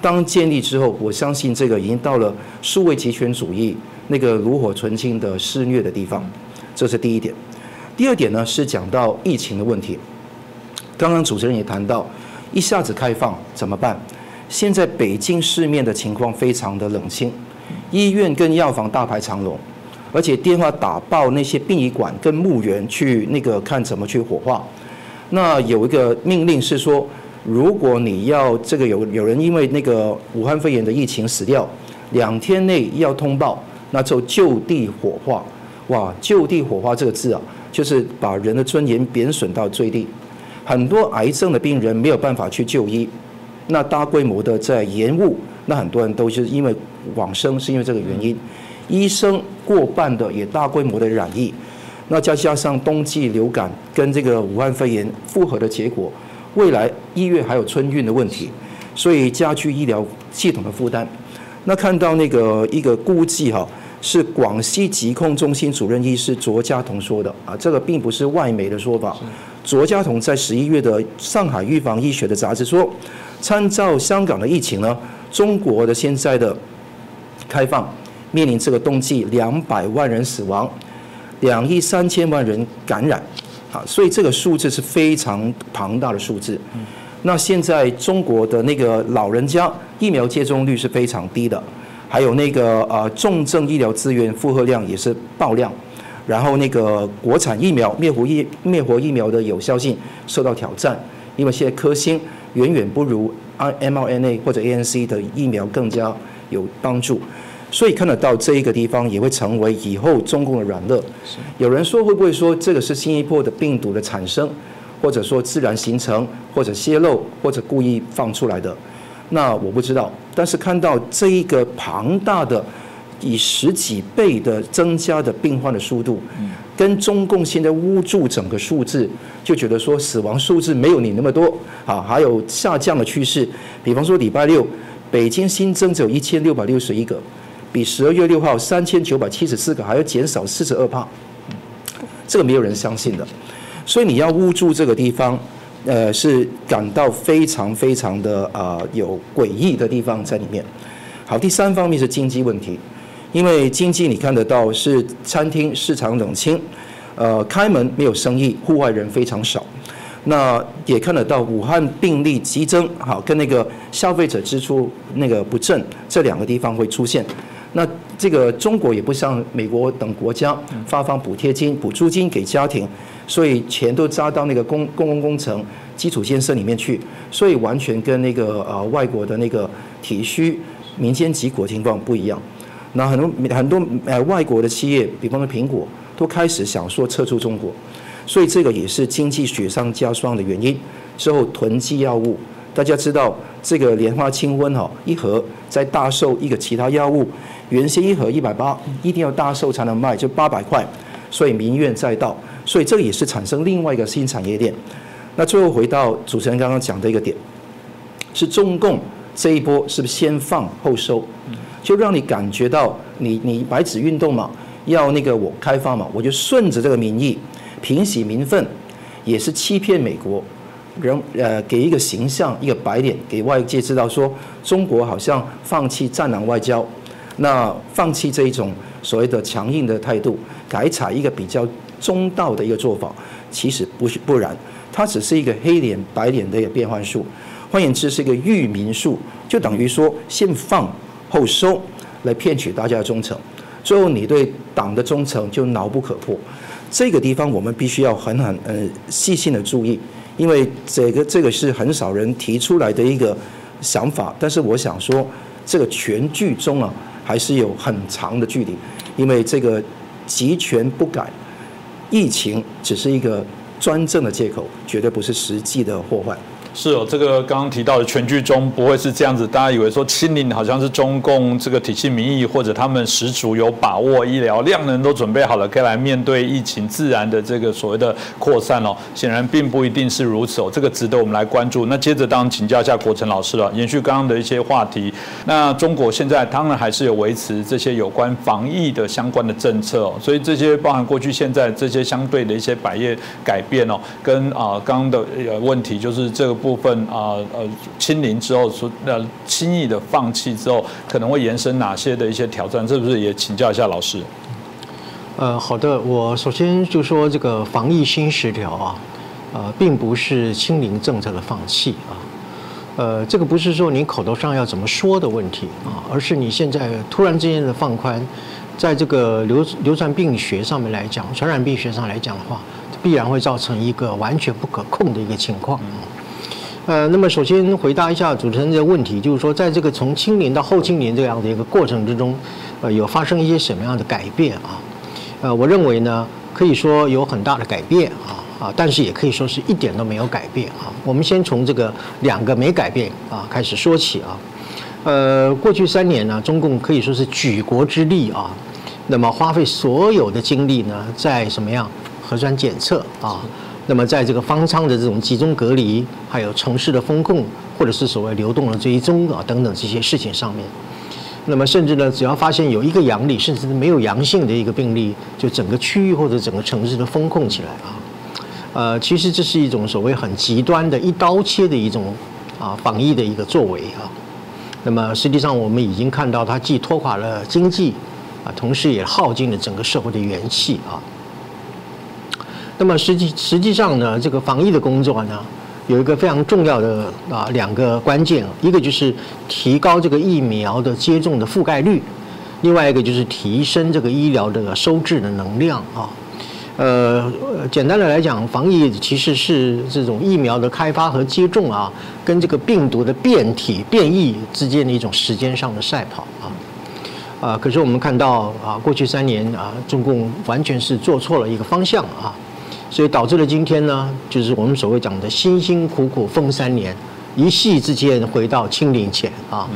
当建立之后，我相信这个已经到了数位集权主义那个炉火纯青的肆虐的地方，这是第一点。第二点呢是讲到疫情的问题。刚刚主持人也谈到，一下子开放怎么办？现在北京市面的情况非常的冷清，医院跟药房大排长龙，而且电话打爆那些殡仪馆跟墓园去那个看怎么去火化。那有一个命令是说。如果你要这个有有人因为那个武汉肺炎的疫情死掉，两天内要通报，那就就地火化。哇，就地火化这个字啊，就是把人的尊严贬损到最低。很多癌症的病人没有办法去就医，那大规模的在延误，那很多人都是因为往生是因为这个原因。医生过半的也大规模的染疫，那再加上冬季流感跟这个武汉肺炎复合的结果，未来一月还有春运的问题，所以加剧医疗系统的负担。那看到那个一个估计哈，是广西疾控中心主任医师卓家彤说的啊，这个并不是外媒的说法。卓家彤在十一月的上海预防医学的杂志说，参照香港的疫情呢，中国的现在的开放面临这个冬季两百万人死亡，两亿三千万人感染，啊，所以这个数字是非常庞大的数字。那现在中国的那个老人家疫苗接种率是非常低的，还有那个呃重症医疗资源负荷量也是爆量。然后那个国产疫苗灭活疫灭活疫苗的有效性受到挑战，因为现在科兴远远不如 mRNA 或者 ANC 的疫苗更加有帮助，所以看得到这一个地方也会成为以后中共的软肋。有人说会不会说这个是新一波的病毒的产生，或者说自然形成，或者泄露，或者故意放出来的？那我不知道，但是看到这一个庞大的。以十几倍的增加的病患的速度，跟中共现在捂住整个数字，就觉得说死亡数字没有你那么多啊，还有下降的趋势。比方说礼拜六，北京新增只有一千六百六十一个，比十二月六号三千九百七十四个还要减少四十二帕，这个没有人相信的。所以你要捂住这个地方，呃，是感到非常非常的啊有诡异的地方在里面。好，第三方面是经济问题。因为经济你看得到是餐厅市场冷清，呃，开门没有生意，户外人非常少。那也看得到武汉病例激增，好，跟那个消费者支出那个不振这两个地方会出现。那这个中国也不像美国等国家发放补贴金、补助金给家庭，所以钱都扎到那个公公共工程、基础建设里面去，所以完全跟那个呃外国的那个体需民间疾苦情况不一样。那很多很多呃外国的企业，比方说苹果，都开始想说撤出中国，所以这个也是经济雪上加霜的原因。之后囤积药物，大家知道这个莲花清瘟哈，一盒在大售一个其他药物，原先一盒一百八，一定要大售才能卖，就八百块，所以民怨载道，所以这个也是产生另外一个新产业链。那最后回到主持人刚刚讲的一个点，是中共这一波是不是先放后收？就让你感觉到，你你白纸运动嘛，要那个我开放嘛，我就顺着这个民意，平息民愤，也是欺骗美国，人呃给一个形象一个白脸给外界知道说，中国好像放弃战狼外交，那放弃这一种所谓的强硬的态度，改采一个比较中道的一个做法，其实不是不然，它只是一个黑脸白脸的一个变换术，换言之是一个育民术，就等于说先放。后收来骗取大家的忠诚，最后你对党的忠诚就牢不可破。这个地方我们必须要很很呃细心的注意，因为这个这个是很少人提出来的一个想法。但是我想说，这个全剧中啊，还是有很长的距离，因为这个集权不改，疫情只是一个专政的借口，绝对不是实际的祸患。是哦，这个刚刚提到的全剧终不会是这样子，大家以为说清零好像是中共这个体系民意，或者他们十足有把握，医疗量能都准备好了，可以来面对疫情自然的这个所谓的扩散哦。显然并不一定是如此哦，这个值得我们来关注。那接着当然请教一下国成老师了，延续刚刚的一些话题。那中国现在当然还是有维持这些有关防疫的相关的政策哦，所以这些包含过去、现在这些相对的一些百业改变哦，跟啊刚刚的问题就是这个。部分啊呃清零之后说呃轻易的放弃之后可能会延伸哪些的一些挑战？是不是也请教一下老师？呃，好的，我首先就说这个防疫新十条啊，呃，并不是清零政策的放弃啊，呃，这个不是说你口头上要怎么说的问题啊，而是你现在突然之间的放宽，在这个流流传病学上面来讲，传染病学上来讲的话，必然会造成一个完全不可控的一个情况。呃，那么首先回答一下主持人的问题，就是说，在这个从清零到后清年这样的一个过程之中，呃，有发生一些什么样的改变啊？呃，我认为呢，可以说有很大的改变啊啊，但是也可以说是一点都没有改变啊。我们先从这个两个没改变啊开始说起啊。呃，过去三年呢，中共可以说是举国之力啊，那么花费所有的精力呢，在什么样核酸检测啊？那么在这个方舱的这种集中隔离，还有城市的风控，或者是所谓流动的追踪啊等等这些事情上面，那么甚至呢，只要发现有一个阳例，甚至是没有阳性的一个病例，就整个区域或者整个城市的风控起来啊。呃，其实这是一种所谓很极端的一刀切的一种啊防疫的一个作为啊。那么实际上我们已经看到，它既拖垮了经济啊，同时也耗尽了整个社会的元气啊。那么实际实际上呢，这个防疫的工作呢，有一个非常重要的啊两个关键，一个就是提高这个疫苗的接种的覆盖率，另外一个就是提升这个医疗的收治的能量啊。呃，简单的来讲，防疫其实是这种疫苗的开发和接种啊，跟这个病毒的变体变异之间的一种时间上的赛跑啊。啊，可是我们看到啊，过去三年啊，中共完全是做错了一个方向啊。所以导致了今天呢，就是我们所谓讲的辛辛苦苦封三年，一夕之间回到清零前啊，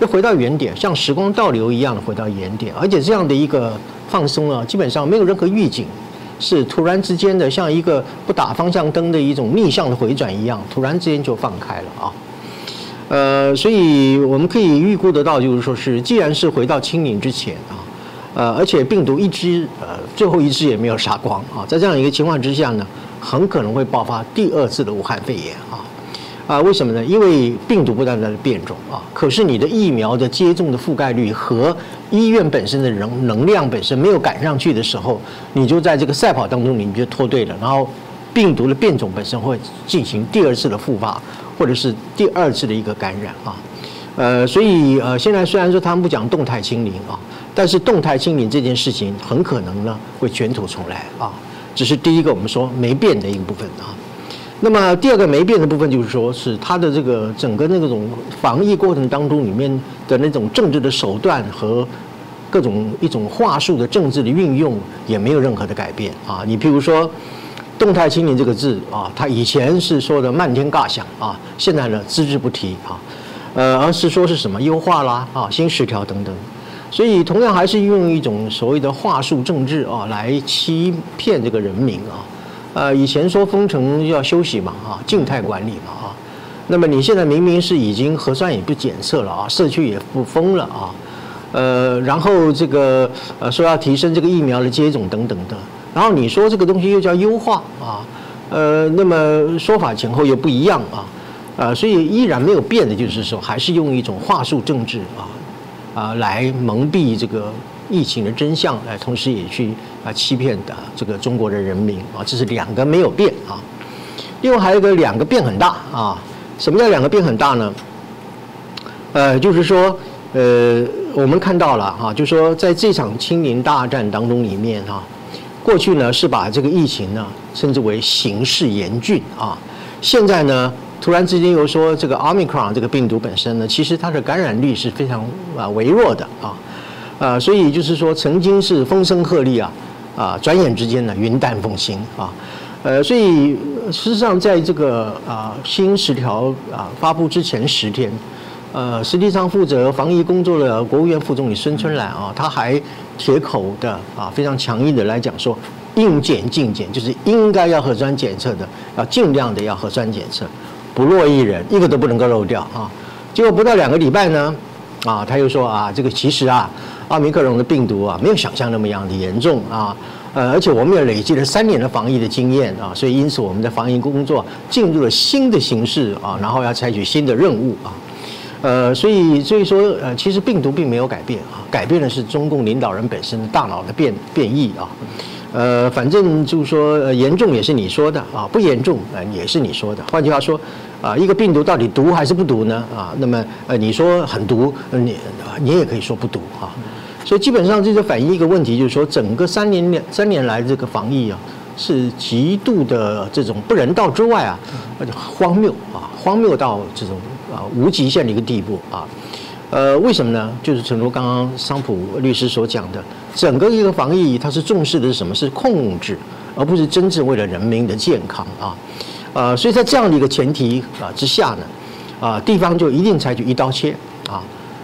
又回到原点，像时光倒流一样的回到原点，而且这样的一个放松啊，基本上没有任何预警，是突然之间的，像一个不打方向灯的一种逆向的回转一样，突然之间就放开了啊。呃，所以我们可以预估得到，就是说是，既然是回到清零之前啊。呃，而且病毒一只，呃，最后一只也没有杀光啊，在这样一个情况之下呢，很可能会爆发第二次的武汉肺炎啊，啊，为什么呢？因为病毒不断在变种啊，可是你的疫苗的接种的覆盖率和医院本身的能能量本身没有赶上去的时候，你就在这个赛跑当中，你就脱队了，然后病毒的变种本身会进行第二次的复发，或者是第二次的一个感染啊，呃，所以呃，现在虽然说他们不讲动态清零啊。但是动态清零这件事情很可能呢会卷土重来啊，只是第一个我们说没变的一个部分啊。那么第二个没变的部分就是说是它的这个整个那种防疫过程当中里面的那种政治的手段和各种一种话术的政治的运用也没有任何的改变啊。你譬如说动态清零这个字啊，它以前是说的漫天尬响啊，现在呢只字不提啊，呃，而是说是什么优化啦啊新十条等等。所以，同样还是用一种所谓的话术政治啊，来欺骗这个人民啊。呃，以前说封城要休息嘛，啊，静态管理嘛，啊。那么你现在明明是已经核酸也不检测了啊，社区也不封了啊，呃，然后这个呃说要提升这个疫苗的接种等等的，然后你说这个东西又叫优化啊，呃，那么说法前后又不一样啊，呃，所以依然没有变的就是说，还是用一种话术政治啊。啊，来蒙蔽这个疫情的真相，来同时也去啊欺骗的这个中国的人民啊，这是两个没有变啊。另外还有一个两个变很大啊，什么叫两个变很大呢？呃，就是说呃，我们看到了哈，就说在这场清零大战当中里面哈，过去呢是把这个疫情呢称之为形势严峻啊，现在呢。突然之间又说这个 omicron 这个病毒本身呢，其实它的感染率是非常啊微弱的啊，呃，所以就是说曾经是风声鹤唳啊，啊，转眼之间呢云淡风轻啊，呃，所以事实上在这个啊新十条啊发布之前十天，呃，实际上负责防疫工作的国务院副总理孙春兰啊，他还铁口的啊非常强硬的来讲说，应检尽检，就是应该要核酸检测的，要尽量的要核酸检测。不落一人，一个都不能够漏掉啊！结果不到两个礼拜呢，啊，他又说啊，这个其实啊，奥密克戎的病毒啊，没有想象那么样的严重啊，呃，而且我们也累积了三年的防疫的经验啊，所以因此我们的防疫工作进入了新的形式啊，然后要采取新的任务啊，呃，所以所以说呃，其实病毒并没有改变啊，改变的是中共领导人本身的大脑的变变异啊。呃，反正就是说，严重也是你说的啊，不严重呃也是你说的。换句话说，啊，一个病毒到底毒还是不毒呢？啊，那么呃你说很毒，你你也可以说不毒啊。所以基本上这就反映一个问题，就是说整个三年两三年来这个防疫啊，是极度的这种不人道之外啊，而且荒谬啊，荒谬到这种啊无极限的一个地步啊。呃，为什么呢？就是正如刚刚桑普律师所讲的，整个一个防疫，它是重视的是什么？是控制，而不是真正为了人民的健康啊。呃，所以在这样的一个前提啊之下呢，啊，地方就一定采取一刀切啊。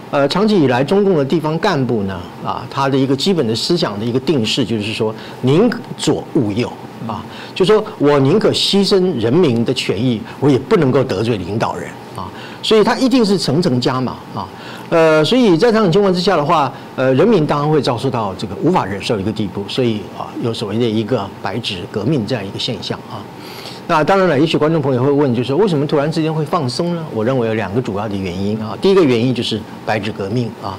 呃，长期以来，中共的地方干部呢，啊，他的一个基本的思想的一个定势就是说，宁左勿右啊，就说我宁可牺牲人民的权益，我也不能够得罪领导人啊，所以他一定是层层加码啊，呃，所以在这种情况之下的话，呃，人民当然会遭受到这个无法忍受的一个地步，所以啊，有所谓的一个白纸革命这样一个现象啊。那当然了，也许观众朋友会问，就是为什么突然之间会放松呢？我认为有两个主要的原因啊。第一个原因就是白纸革命啊。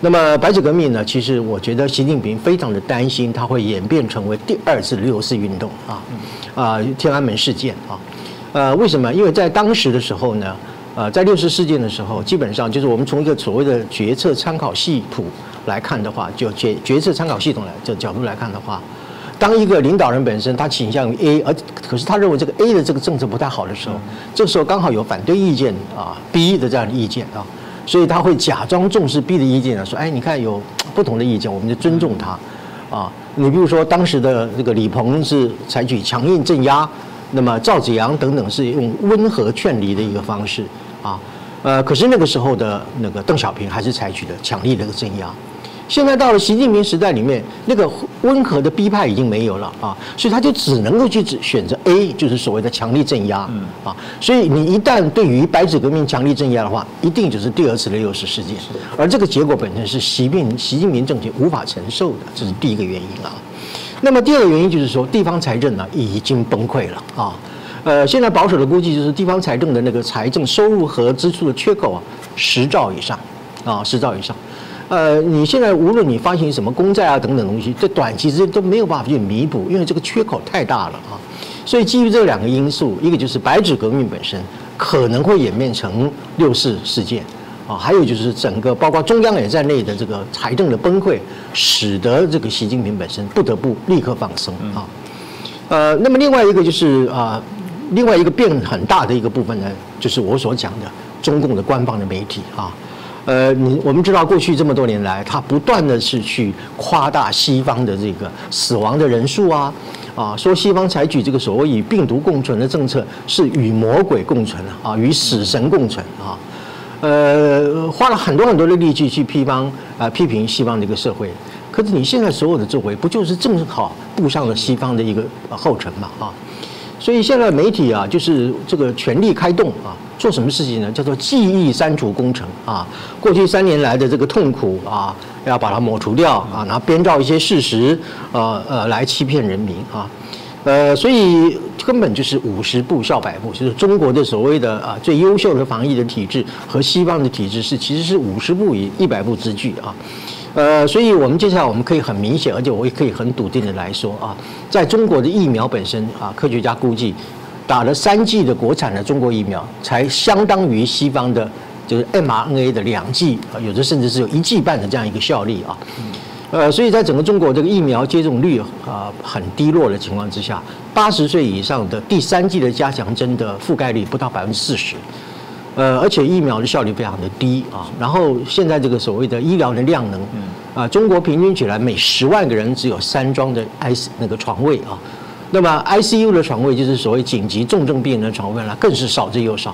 那么白纸革命呢，其实我觉得习近平非常的担心，它会演变成为第二次六四运动啊啊天安门事件啊。呃，为什么？因为在当时的时候呢，呃，在六四事件的时候，基本上就是我们从一个所谓的决策参考系谱来看的话，就决决策参考系统来这角度来看的话。当一个领导人本身他倾向于 A，而可是他认为这个 A 的这个政策不太好的时候，这时候刚好有反对意见啊 B 的这样的意见啊，所以他会假装重视 B 的意见呢，说哎你看有不同的意见，我们就尊重他啊。你比如说当时的这个李鹏是采取强硬镇压，那么赵子阳等等是用温和劝离的一个方式啊，呃，可是那个时候的那个邓小平还是采取的强力的一个镇压。现在到了习近平时代里面，那个温和的逼派已经没有了啊，所以他就只能够去选择 A，就是所谓的强力镇压啊。所以你一旦对于白纸革命强力镇压的话，一定就是第二次的六四事件，而这个结果本身是习近习近平政权无法承受的，这是第一个原因啊。那么第二个原因就是说，地方财政呢已经崩溃了啊。呃，现在保守的估计就是地方财政的那个财政收入和支出的缺口啊，十兆以上啊，十兆以上。呃，你现在无论你发行什么公债啊等等东西，在短期之间都没有办法去弥补，因为这个缺口太大了啊。所以基于这两个因素，一个就是白纸革命本身可能会演变成六四事件啊，还有就是整个包括中央也在内的这个财政的崩溃，使得这个习近平本身不得不立刻放松啊。呃，那么另外一个就是啊，另外一个变很大的一个部分呢，就是我所讲的中共的官方的媒体啊。呃，你我们知道过去这么多年来，他不断的是去夸大西方的这个死亡的人数啊，啊，说西方采取这个所谓与病毒共存的政策是与魔鬼共存啊，与死神共存啊，呃，花了很多很多的力气去批帮啊批评西方的一个社会，可是你现在所有的作为，不就是正好步上了西方的一个后尘嘛啊？所以现在媒体啊，就是这个全力开动啊。做什么事情呢？叫做记忆删除工程啊！过去三年来的这个痛苦啊，要把它抹除掉啊，然后编造一些事实，呃呃，来欺骗人民啊，呃，所以根本就是五十步笑百步，就是中国的所谓的啊最优秀的防疫的体制和西方的体制是其实是五十步以一百步之距啊，呃，所以我们接下来我们可以很明显，而且我也可以很笃定的来说啊，在中国的疫苗本身啊，科学家估计。打了三剂的国产的中国疫苗，才相当于西方的，就是 mRNA 的两剂啊，有的甚至是有一剂半的这样一个效力啊。呃，所以在整个中国这个疫苗接种率啊很低落的情况之下，八十岁以上的第三剂的加强针的覆盖率不到百分之四十，呃，而且疫苗的效率非常的低啊。然后现在这个所谓的医疗的量能，啊，中国平均起来每十万个人只有三张的 I 那个床位啊。那么 ICU 的床位就是所谓紧急重症病人的床位了，更是少之又少，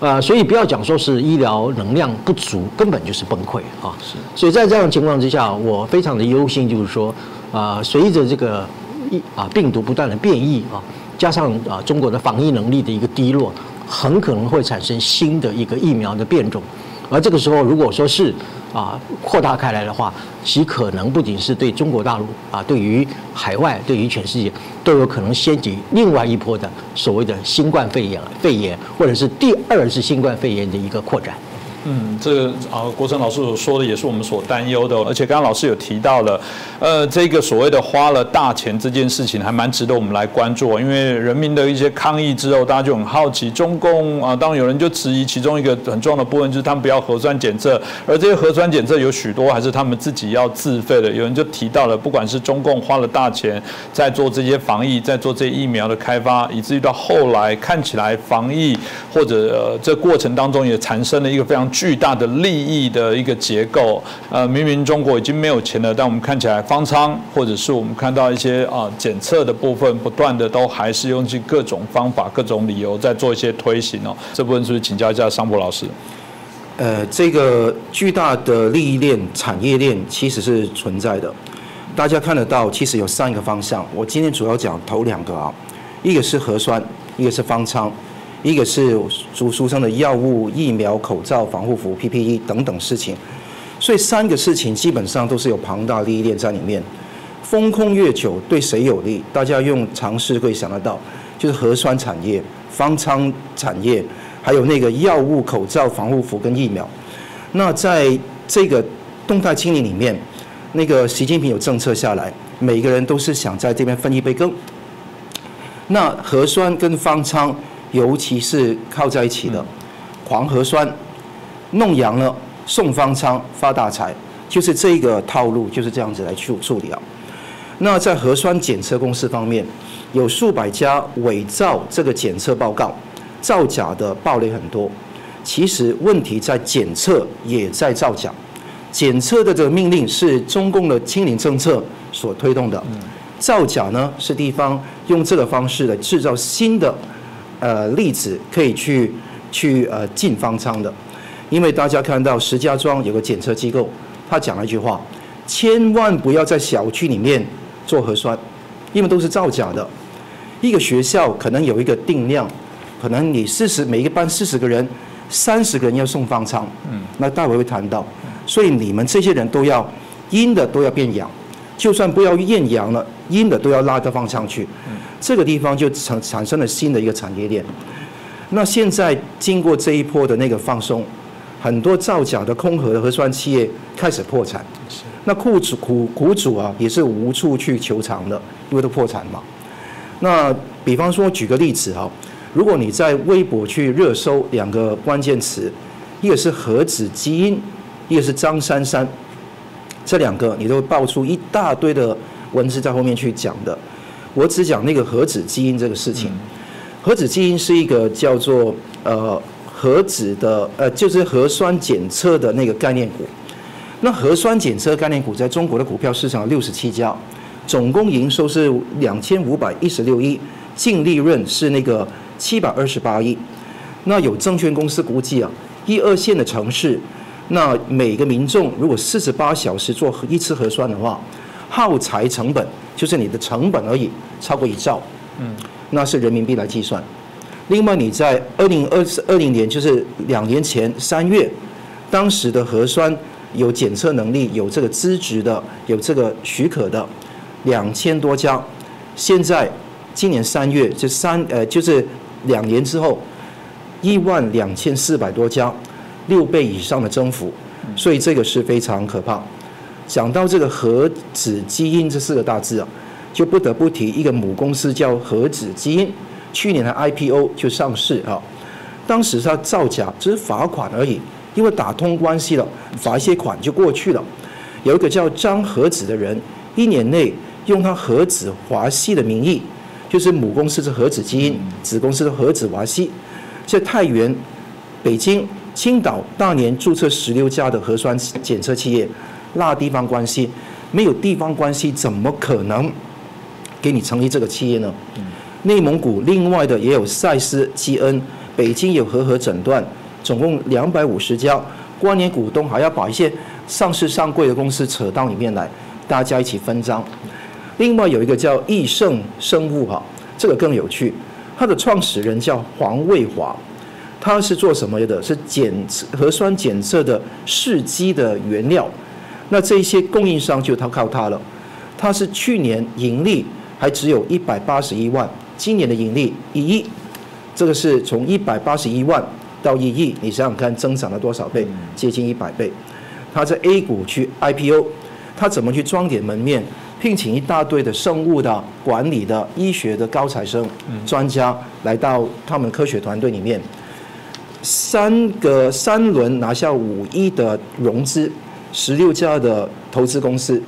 啊，所以不要讲说是医疗能量不足，根本就是崩溃啊。是，所以在这样情况之下，我非常的忧心，就是说，啊，随着这个疫啊病毒不断的变异啊，加上啊中国的防疫能力的一个低落，很可能会产生新的一个疫苗的变种，而这个时候如果说是。啊，扩大开来的话，其可能不仅是对中国大陆啊，对于海外，对于全世界，都有可能掀起另外一波的所谓的新冠肺炎、肺炎，或者是第二次新冠肺炎的一个扩展。嗯，这个啊，国成老师所说的也是我们所担忧的，而且刚刚老师有提到了，呃，这个所谓的花了大钱这件事情，还蛮值得我们来关注，因为人民的一些抗议之后，大家就很好奇，中共啊，当然有人就质疑其中一个很重要的部分就是他们不要核酸检测，而这些核酸检测有许多还是他们自己要自费的，有人就提到了，不管是中共花了大钱在做这些防疫，在做这些疫苗的开发，以至于到后来看起来防疫或者这过程当中也产生了一个非常。巨大的利益的一个结构，呃，明明中国已经没有钱了，但我们看起来方舱，或者是我们看到一些啊检测的部分，不断的都还是用尽各种方法、各种理由在做一些推行哦。这部分是不是请教一下商博老师？呃，这个巨大的利益链、产业链其实是存在的。大家看得到，其实有三个方向。我今天主要讲头两个啊，一个是核酸，一个是方舱，一个是俗俗称的药物、疫苗、口罩、防护服、PPE 等等事情。所以三个事情基本上都是有庞大利益链在里面。风控越久，对谁有利？大家用常识可以想得到，就是核酸产业、方舱产业，还有那个药物、口罩、防护服跟疫苗。那在这个动态清理里面。那个习近平有政策下来，每个人都是想在这边分一杯羹。那核酸跟方舱，尤其是靠在一起的，黄核酸弄阳了送方舱发大财，就是这个套路就是这样子来处处理啊。那在核酸检测公司方面，有数百家伪造这个检测报告、造假的暴雷很多。其实问题在检测，也在造假。检测的这个命令是中共的清零政策所推动的，造假呢是地方用这个方式来制造新的呃例子，可以去去呃进方舱的。因为大家看到石家庄有个检测机构，他讲了一句话：千万不要在小区里面做核酸，因为都是造假的。一个学校可能有一个定量，可能你四十每一个班四十个人，三十个人要送方舱，嗯，那待会会谈到。所以你们这些人都要阴的都要变阳，就算不要艳阳了，阴的都要拉到方向去。这个地方就产产生了新的一个产业链。那现在经过这一波的那个放松，很多造假的空壳的核酸企业开始破产。那苦主苦苦主啊，也是无处去求偿的，因为都破产嘛。那比方说举个例子哈，如果你在微博去热搜两个关键词，一个是核子基因。一个是张珊珊，这两个你都爆出一大堆的文字在后面去讲的，我只讲那个核子基因这个事情。核子基因是一个叫做呃核子的呃就是核酸检测的那个概念股。那核酸检测概念股在中国的股票市场六十七家，总共营收是两千五百一十六亿，净利润是那个七百二十八亿。那有证券公司估计啊，一二线的城市。那每个民众如果四十八小时做一次核酸的话，耗材成本就是你的成本而已，超过一兆。嗯，那是人民币来计算。另外，你在二零二二零年，就是两年前三月，当时的核酸有检测能力、有这个资质的、有这个许可的两千多家，现在今年三月就三呃就是两年之后，一万两千四百多家。六倍以上的增幅，所以这个是非常可怕。讲到这个核子基因这四个大字啊，就不得不提一个母公司叫核子基因，去年的 IPO 就上市啊。当时它造假只是罚款而已，因为打通关系了，罚一些款就过去了。有一个叫张和子的人，一年内用他核子华西的名义，就是母公司是核子基因，子公司是核子华西，在太原、北京。青岛大年注册十六家的核酸检测企业，拉地方关系，没有地方关系怎么可能给你成立这个企业呢？内蒙古另外的也有赛斯基恩，北京有和和诊断，总共两百五十家，关联股东还要把一些上市上柜的公司扯到里面来，大家一起分赃。另外有一个叫益盛生物哈，这个更有趣，它的创始人叫黄卫华。它是做什么的？是检测核酸检测的试剂的原料。那这些供应商就它靠它了。它是去年盈利还只有一百八十一万，今年的盈利一亿。这个是从一百八十一万到一亿，你想想看，增长了多少倍？接近一百倍。它在 A 股去 IPO，它怎么去装点门面？聘请一大堆的生物的、管理的、医学的高材生专家来到他们科学团队里面。三个三轮拿下五亿的融资，十六家的投资公司。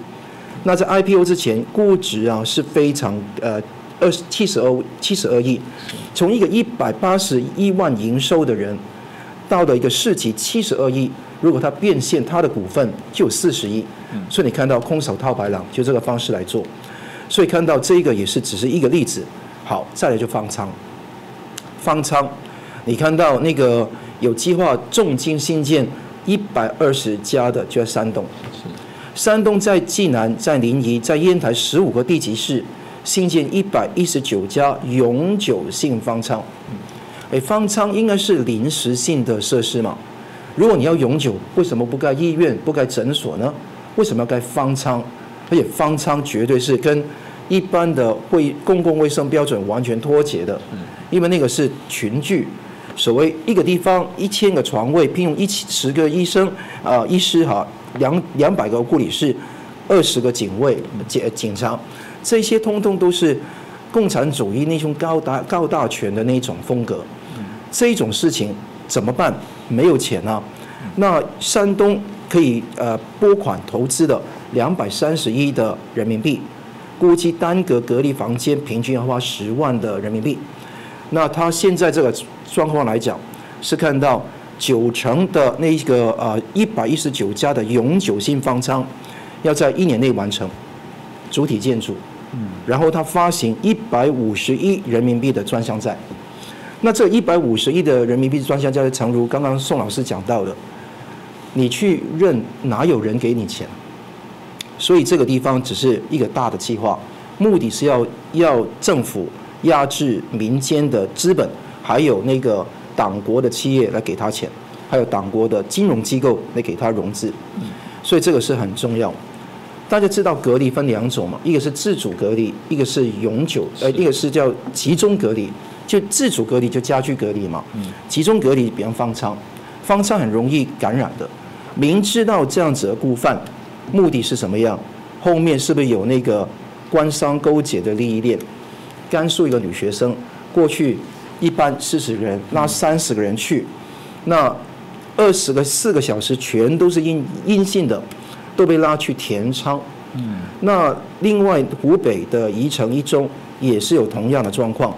那在 IPO 之前，估值啊是非常呃二十七十二七十二亿，从一个一百八十一万营收的人，到了一个市值七十二亿，如果他变现，他的股份就有四十亿。所以你看到空手套白狼，就这个方式来做。所以看到这个也是只是一个例子。好，再来就方舱，方舱。你看到那个有计划重金新建一百二十家的，就在山东。山东在济南、在临沂、在烟台十五个地级市新建一百一十九家永久性方舱。哎，方舱应该是临时性的设施嘛？如果你要永久，为什么不盖医院、不盖诊所呢？为什么要盖方舱？而且方舱绝对是跟一般的卫公共卫生标准完全脱节的，因为那个是群聚，所谓一个地方一千个床位，聘用一十个医生啊、医师哈，两两百个护理师，二十个警卫警警察，这些通通都是共产主义那种高大高大全的那种风格。这种事情怎么办？没有钱啊。那山东可以呃拨款投资的两百三十亿的人民币，估计单个隔离房间平均要花十万的人民币。那他现在这个状况来讲，是看到九成的那个呃一百一十九家的永久性方舱，要在一年内完成主体建筑，嗯，然后他发行一百五十亿人民币的专项债。那这一百五十亿的人民币专项债，诚如刚刚宋老师讲到的，你去认哪有人给你钱？所以这个地方只是一个大的计划，目的是要要政府压制民间的资本，还有那个党国的企业来给他钱，还有党国的金融机构来给他融资，所以这个是很重要。大家知道隔离分两种嘛，一个是自主隔离，一个是永久，呃，一个是叫集中隔离。就自主隔离就家居隔离嘛，集中隔离比方方舱，方舱很容易感染的。明知道这样子的故犯，目的是什么样？后面是不是有那个官商勾结的利益链？甘肃一个女学生过去一般四十个人拉三十个人去，那二十个四个小时全都是阴阴性的，都被拉去填仓。嗯，那另外湖北的宜城一中也是有同样的状况。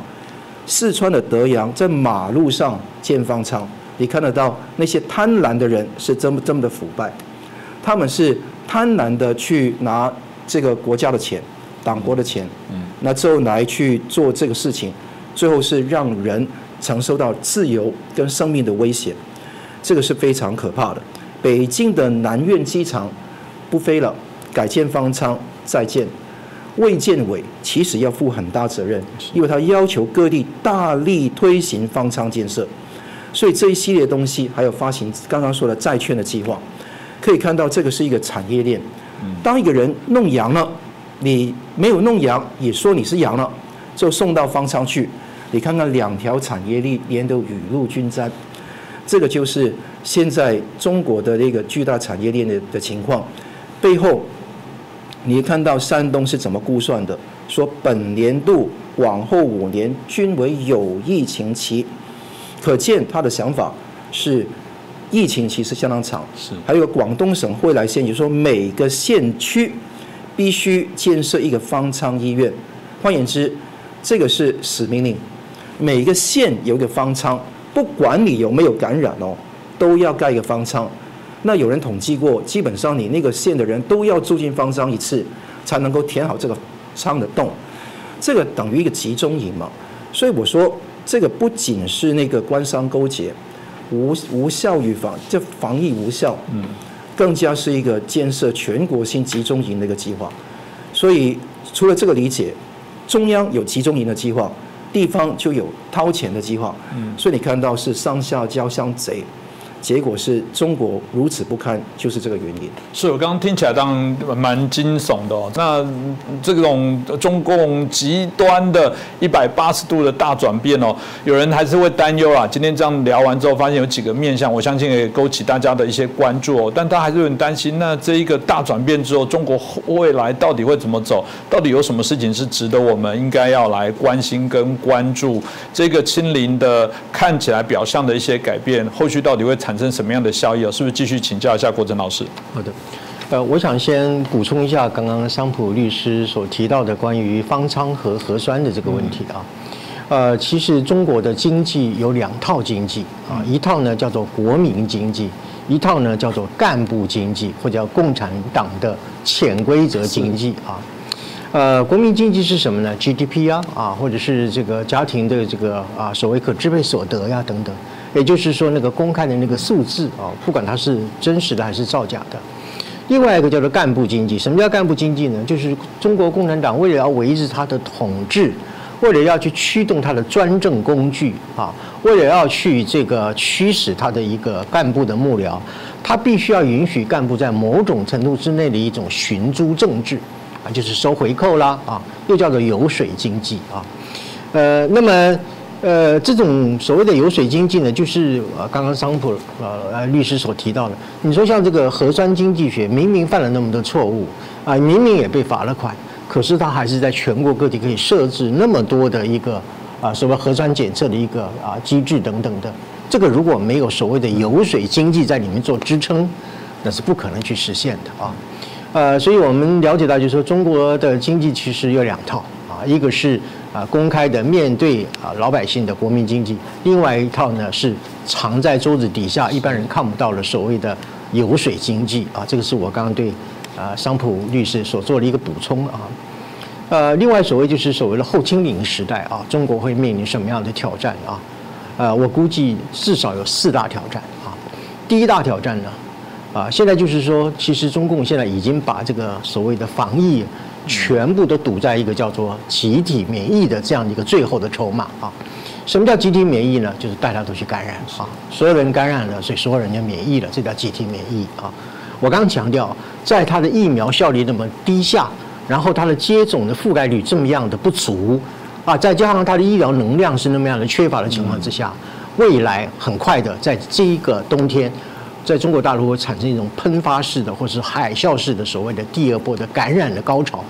四川的德阳在马路上建方舱，你看得到那些贪婪的人是这么这么的腐败，他们是贪婪的去拿这个国家的钱、党国的钱，嗯，那之后来去做这个事情，最后是让人承受到自由跟生命的危险，这个是非常可怕的。北京的南苑机场不飞了，改建方舱再建。卫健委其实要负很大责任，因为他要求各地大力推行方舱建设，所以这一系列东西还有发行刚刚说的债券的计划，可以看到这个是一个产业链。当一个人弄阳了，你没有弄阳也说你是阳了，就送到方舱去，你看看两条产业链连都雨露均沾，这个就是现在中国的那个巨大产业链的的情况背后。你看到山东是怎么估算的？说本年度往后五年均为有疫情期，可见他的想法是疫情期是相当长。是，还有广东省惠来县，就说每个县区必须建设一个方舱医院。换言之，这个是死命令，每个县有一个方舱，不管你有没有感染哦，都要盖一个方舱。那有人统计过，基本上你那个县的人都要住进方舱一次，才能够填好这个舱的洞，这个等于一个集中营嘛。所以我说，这个不仅是那个官商勾结，无无效预防，这防疫无效，嗯，更加是一个建设全国性集中营的一个计划。所以除了这个理解，中央有集中营的计划，地方就有掏钱的计划，嗯，所以你看到是上下交相贼。结果是中国如此不堪，就是这个原因。是我刚刚听起来当然蛮惊悚的哦。那这种中共极端的一百八十度的大转变哦，有人还是会担忧啊。今天这样聊完之后，发现有几个面向，我相信也勾起大家的一些关注哦。但他还是很担心，那这一个大转变之后，中国未来到底会怎么走？到底有什么事情是值得我们应该要来关心跟关注？这个清零的看起来表象的一些改变，后续到底会？产生什么样的效益啊？是不是继续请教一下国珍老师？好的，呃，我想先补充一下刚刚桑普律师所提到的关于方舱和核酸的这个问题啊。呃，其实中国的经济有两套经济啊，一套呢叫做国民经济，一套呢叫做干部经济或者叫共产党的潜规则经济啊。呃，国民经济是什么呢？GDP 啊啊，或者是这个家庭的这个啊所谓可支配所得呀等等。也就是说那个公开的那个数字啊，不管它是真实的还是造假的。另外一个叫做干部经济，什么叫干部经济呢？就是中国共产党为了要维持它的统治，为了要去驱动它的专政工具啊，为了要去这个驱使它的一个干部的幕僚，它必须要允许干部在某种程度之内的一种寻租政治啊，就是收回扣啦啊，又叫做油水经济啊，呃，那么。呃，这种所谓的油水经济呢，就是呃刚刚桑普呃呃律师所提到的。你说像这个核酸经济学，明明犯了那么多错误啊，明明也被罚了款，可是他还是在全国各地可以设置那么多的一个啊什么核酸检测的一个啊机制等等的。这个如果没有所谓的油水经济在里面做支撑，那是不可能去实现的啊。呃，所以我们了解到，就是说中国的经济其实有两套啊，一个是。啊，公开的面对啊老百姓的国民经济，另外一套呢是藏在桌子底下，一般人看不到的所谓的油水经济啊，这个是我刚刚对啊桑普律师所做的一个补充啊。呃，另外所谓就是所谓的后清零时代啊，中国会面临什么样的挑战啊？呃，我估计至少有四大挑战啊。第一大挑战呢，啊，现在就是说，其实中共现在已经把这个所谓的防疫。全部都堵在一个叫做集体免疫的这样的一个最后的筹码啊！什么叫集体免疫呢？就是大家都去感染啊，所有人感染了，所以所有人就免疫了，这叫集体免疫啊！我刚刚强调，在它的疫苗效率那么低下，然后它的接种的覆盖率这么样的不足啊，再加上它的医疗能量是那么样的缺乏的情况之下，未来很快的在这一个冬天。在中国大陆会产生一种喷发式的，或是海啸式的所谓的第二波的感染的高潮，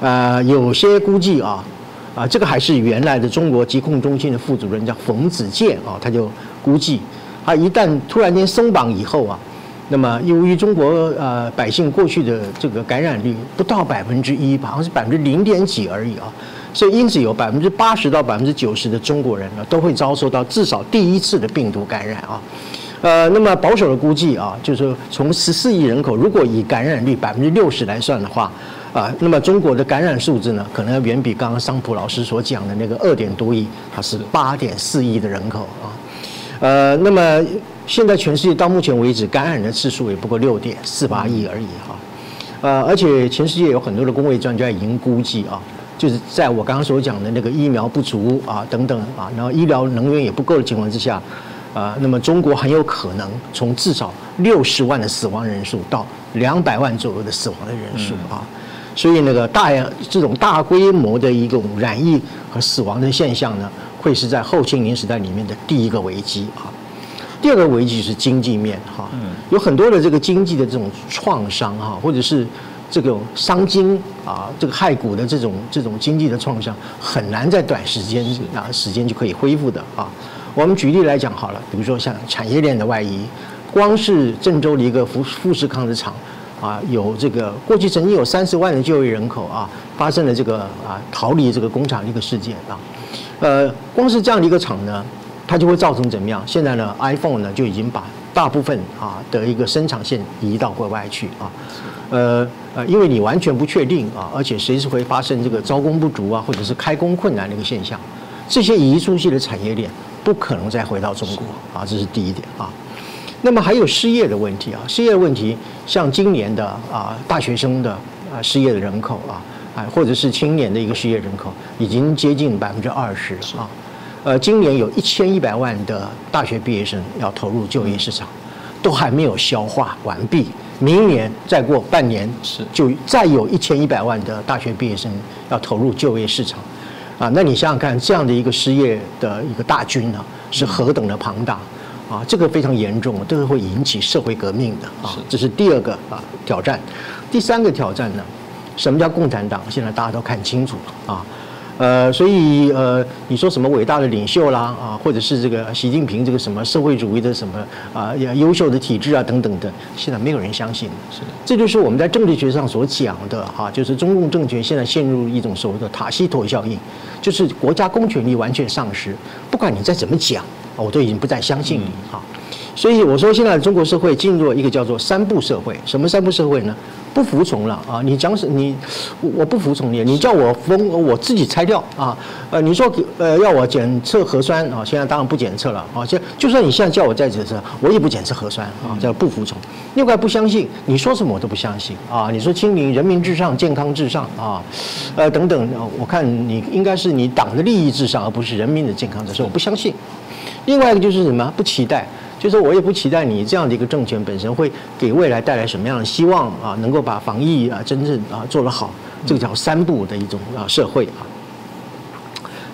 呃，有些估计啊，啊，这个还是原来的中国疾控中心的副主任叫冯子健啊，他就估计，他一旦突然间松绑以后啊，那么由于中国呃百姓过去的这个感染率不到百分之一，好像是百分之零点几而已啊，所以因此有百分之八十到百分之九十的中国人呢都会遭受到至少第一次的病毒感染啊。呃，那么保守的估计啊，就是从十四亿人口，如果以感染率百分之六十来算的话，啊，那么中国的感染数字呢，可能要远比刚刚桑普老师所讲的那个二点多亿，它是八点四亿的人口啊。呃，那么现在全世界到目前为止感染的次数也不过六点四八亿而已哈。呃，而且全世界有很多的工位专家已经估计啊，就是在我刚刚所讲的那个疫苗不足啊等等啊，然后医疗能源也不够的情况之下。啊，那么中国很有可能从至少六十万的死亡人数到两百万左右的死亡的人数啊，所以那个大这种大规模的一种染疫和死亡的现象呢，会是在后清零时代里面的第一个危机啊。第二个危机是经济面哈，有很多的这个经济的这种创伤哈，或者是这种伤筋啊，这个骸骨的这种这种经济的创伤，很难在短时间啊时间就可以恢复的啊。我们举例来讲好了，比如说像产业链的外移，光是郑州的一个富富士康的厂啊，有这个过去曾经有三十万的就业人口啊，发生了这个啊逃离这个工厂的一个事件啊，呃，光是这样的一个厂呢，它就会造成怎么样？现在呢，iPhone 呢就已经把大部分啊的一个生产线移到国外去啊，呃呃，因为你完全不确定啊，而且随时会发生这个招工不足啊，或者是开工困难的一个现象，这些移出去的产业链。不可能再回到中国啊，这是第一点啊。那么还有失业的问题啊，失业问题像今年的啊大学生的啊失业的人口啊，啊或者是青年的一个失业人口已经接近百分之二十啊。呃，今年有一千一百万的大学毕业生要投入就业市场，都还没有消化完毕。明年再过半年是就再有一千一百万的大学毕业生要投入就业市场。啊，那你想想看，这样的一个失业的一个大军呢，是何等的庞大啊！这个非常严重，这个会引起社会革命的啊！这是第二个啊挑战。第三个挑战呢，什么叫共产党？现在大家都看清楚了啊。呃，所以呃，你说什么伟大的领袖啦啊，或者是这个习近平这个什么社会主义的什么啊优秀的体制啊等等的，现在没有人相信。是的，这就是我们在政治学上所讲的哈，就是中共政权现在陷入一种所谓的塔西佗效应，就是国家公权力完全丧失，不管你再怎么讲，我都已经不再相信你哈。所以我说，现在中国社会进入了一个叫做“三不社会”。什么“三不社会”呢？不服从了啊！你讲什你，我不服从你，你叫我封，我自己拆掉啊！呃，你说呃要我检测核酸啊，现在当然不检测了啊！就就算你现在叫我再检测，我也不检测核酸啊！叫不服从。另外不相信，你说什么我都不相信啊！你说清明人民至上，健康至上啊，呃等等，我看你应该是你党的利益至上，而不是人民的健康至上，我不相信。另外一个就是什么？不期待。就是我也不期待你这样的一个政权本身会给未来带来什么样的希望啊，能够把防疫啊真正啊做得好，这个叫三步的一种啊社会啊。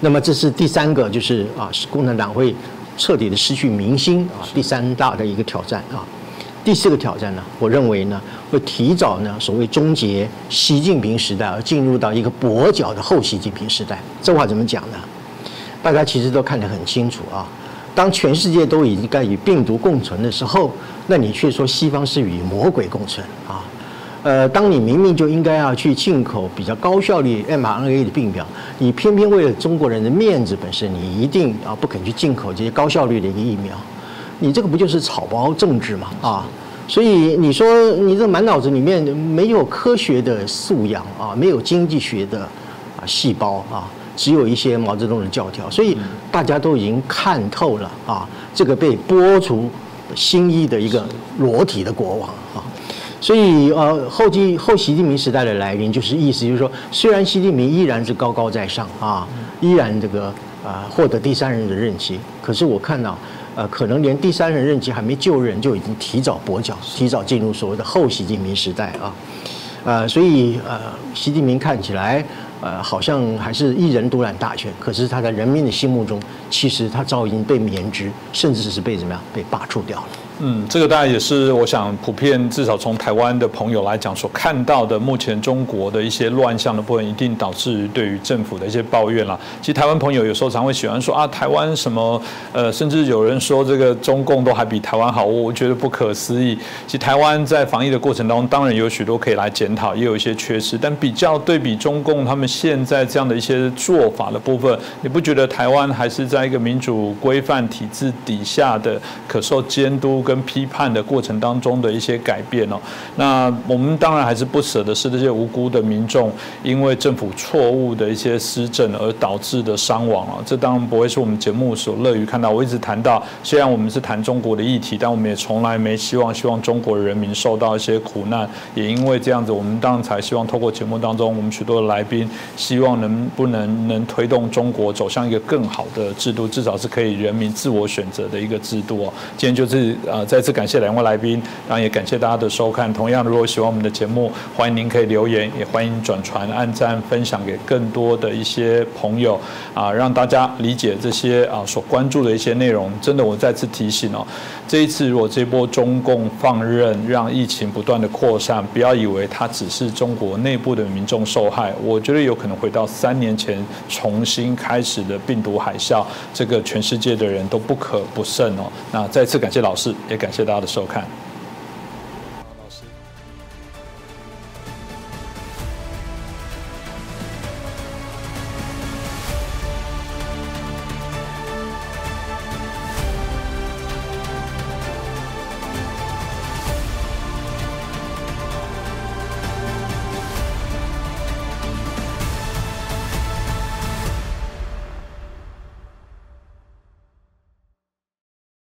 那么这是第三个，就是啊，共产党会彻底的失去民心啊，第三大的一个挑战啊。第四个挑战呢，我认为呢会提早呢所谓终结习近平时代，而进入到一个跛脚的后习近平时代。这话怎么讲呢？大家其实都看得很清楚啊。当全世界都已经该与病毒共存的时候，那你却说西方是与魔鬼共存啊？呃，当你明明就应该要去进口比较高效率 mRNA 的病苗，你偏偏为了中国人的面子本身，你一定啊不肯去进口这些高效率的一个疫苗，你这个不就是草包政治吗？啊，所以你说你这满脑子里面没有科学的素养啊，没有经济学的啊细胞啊。只有一些毛泽东的教条，所以大家都已经看透了啊，这个被剥除新衣的一个裸体的国王啊，所以呃后继后习近平时代的来临，就是意思就是说，虽然习近平依然是高高在上啊，依然这个啊获得第三人的任期，可是我看到呃可能连第三人任期还没就任，就已经提早跛脚，提早进入所谓的后习近平时代啊，呃所以呃习近平看起来。呃，好像还是一人独揽大权，可是他在人民的心目中，其实他早已经被免职，甚至是被怎么样被罢黜掉了。嗯，这个当然也是我想普遍至少从台湾的朋友来讲所看到的，目前中国的一些乱象的部分，一定导致对于政府的一些抱怨啦。其实台湾朋友有时候常会喜欢说啊，台湾什么呃，甚至有人说这个中共都还比台湾好，我觉得不可思议。其实台湾在防疫的过程当中，当然有许多可以来检讨，也有一些缺失，但比较对比中共他们现在这样的一些做法的部分，你不觉得台湾还是在一个民主规范体制底下的可受监督？跟跟批判的过程当中的一些改变哦，那我们当然还是不舍的是这些无辜的民众，因为政府错误的一些施政而导致的伤亡啊，这当然不会是我们节目所乐于看到。我一直谈到，虽然我们是谈中国的议题，但我们也从来没希望希望中国人民受到一些苦难。也因为这样子，我们当然才希望透过节目当中，我们许多的来宾希望能不能能推动中国走向一个更好的制度，至少是可以人民自我选择的一个制度哦。今天就是。啊，再次感谢两位来宾，然后也感谢大家的收看。同样，如果喜欢我们的节目，欢迎您可以留言，也欢迎转传、按赞、分享给更多的一些朋友啊，让大家理解这些啊所关注的一些内容。真的，我再次提醒哦，这一次如果这波中共放任，让疫情不断的扩散，不要以为它只是中国内部的民众受害，我觉得有可能回到三年前重新开始的病毒海啸，这个全世界的人都不可不慎哦。那再次感谢老师。也感谢大家的收看。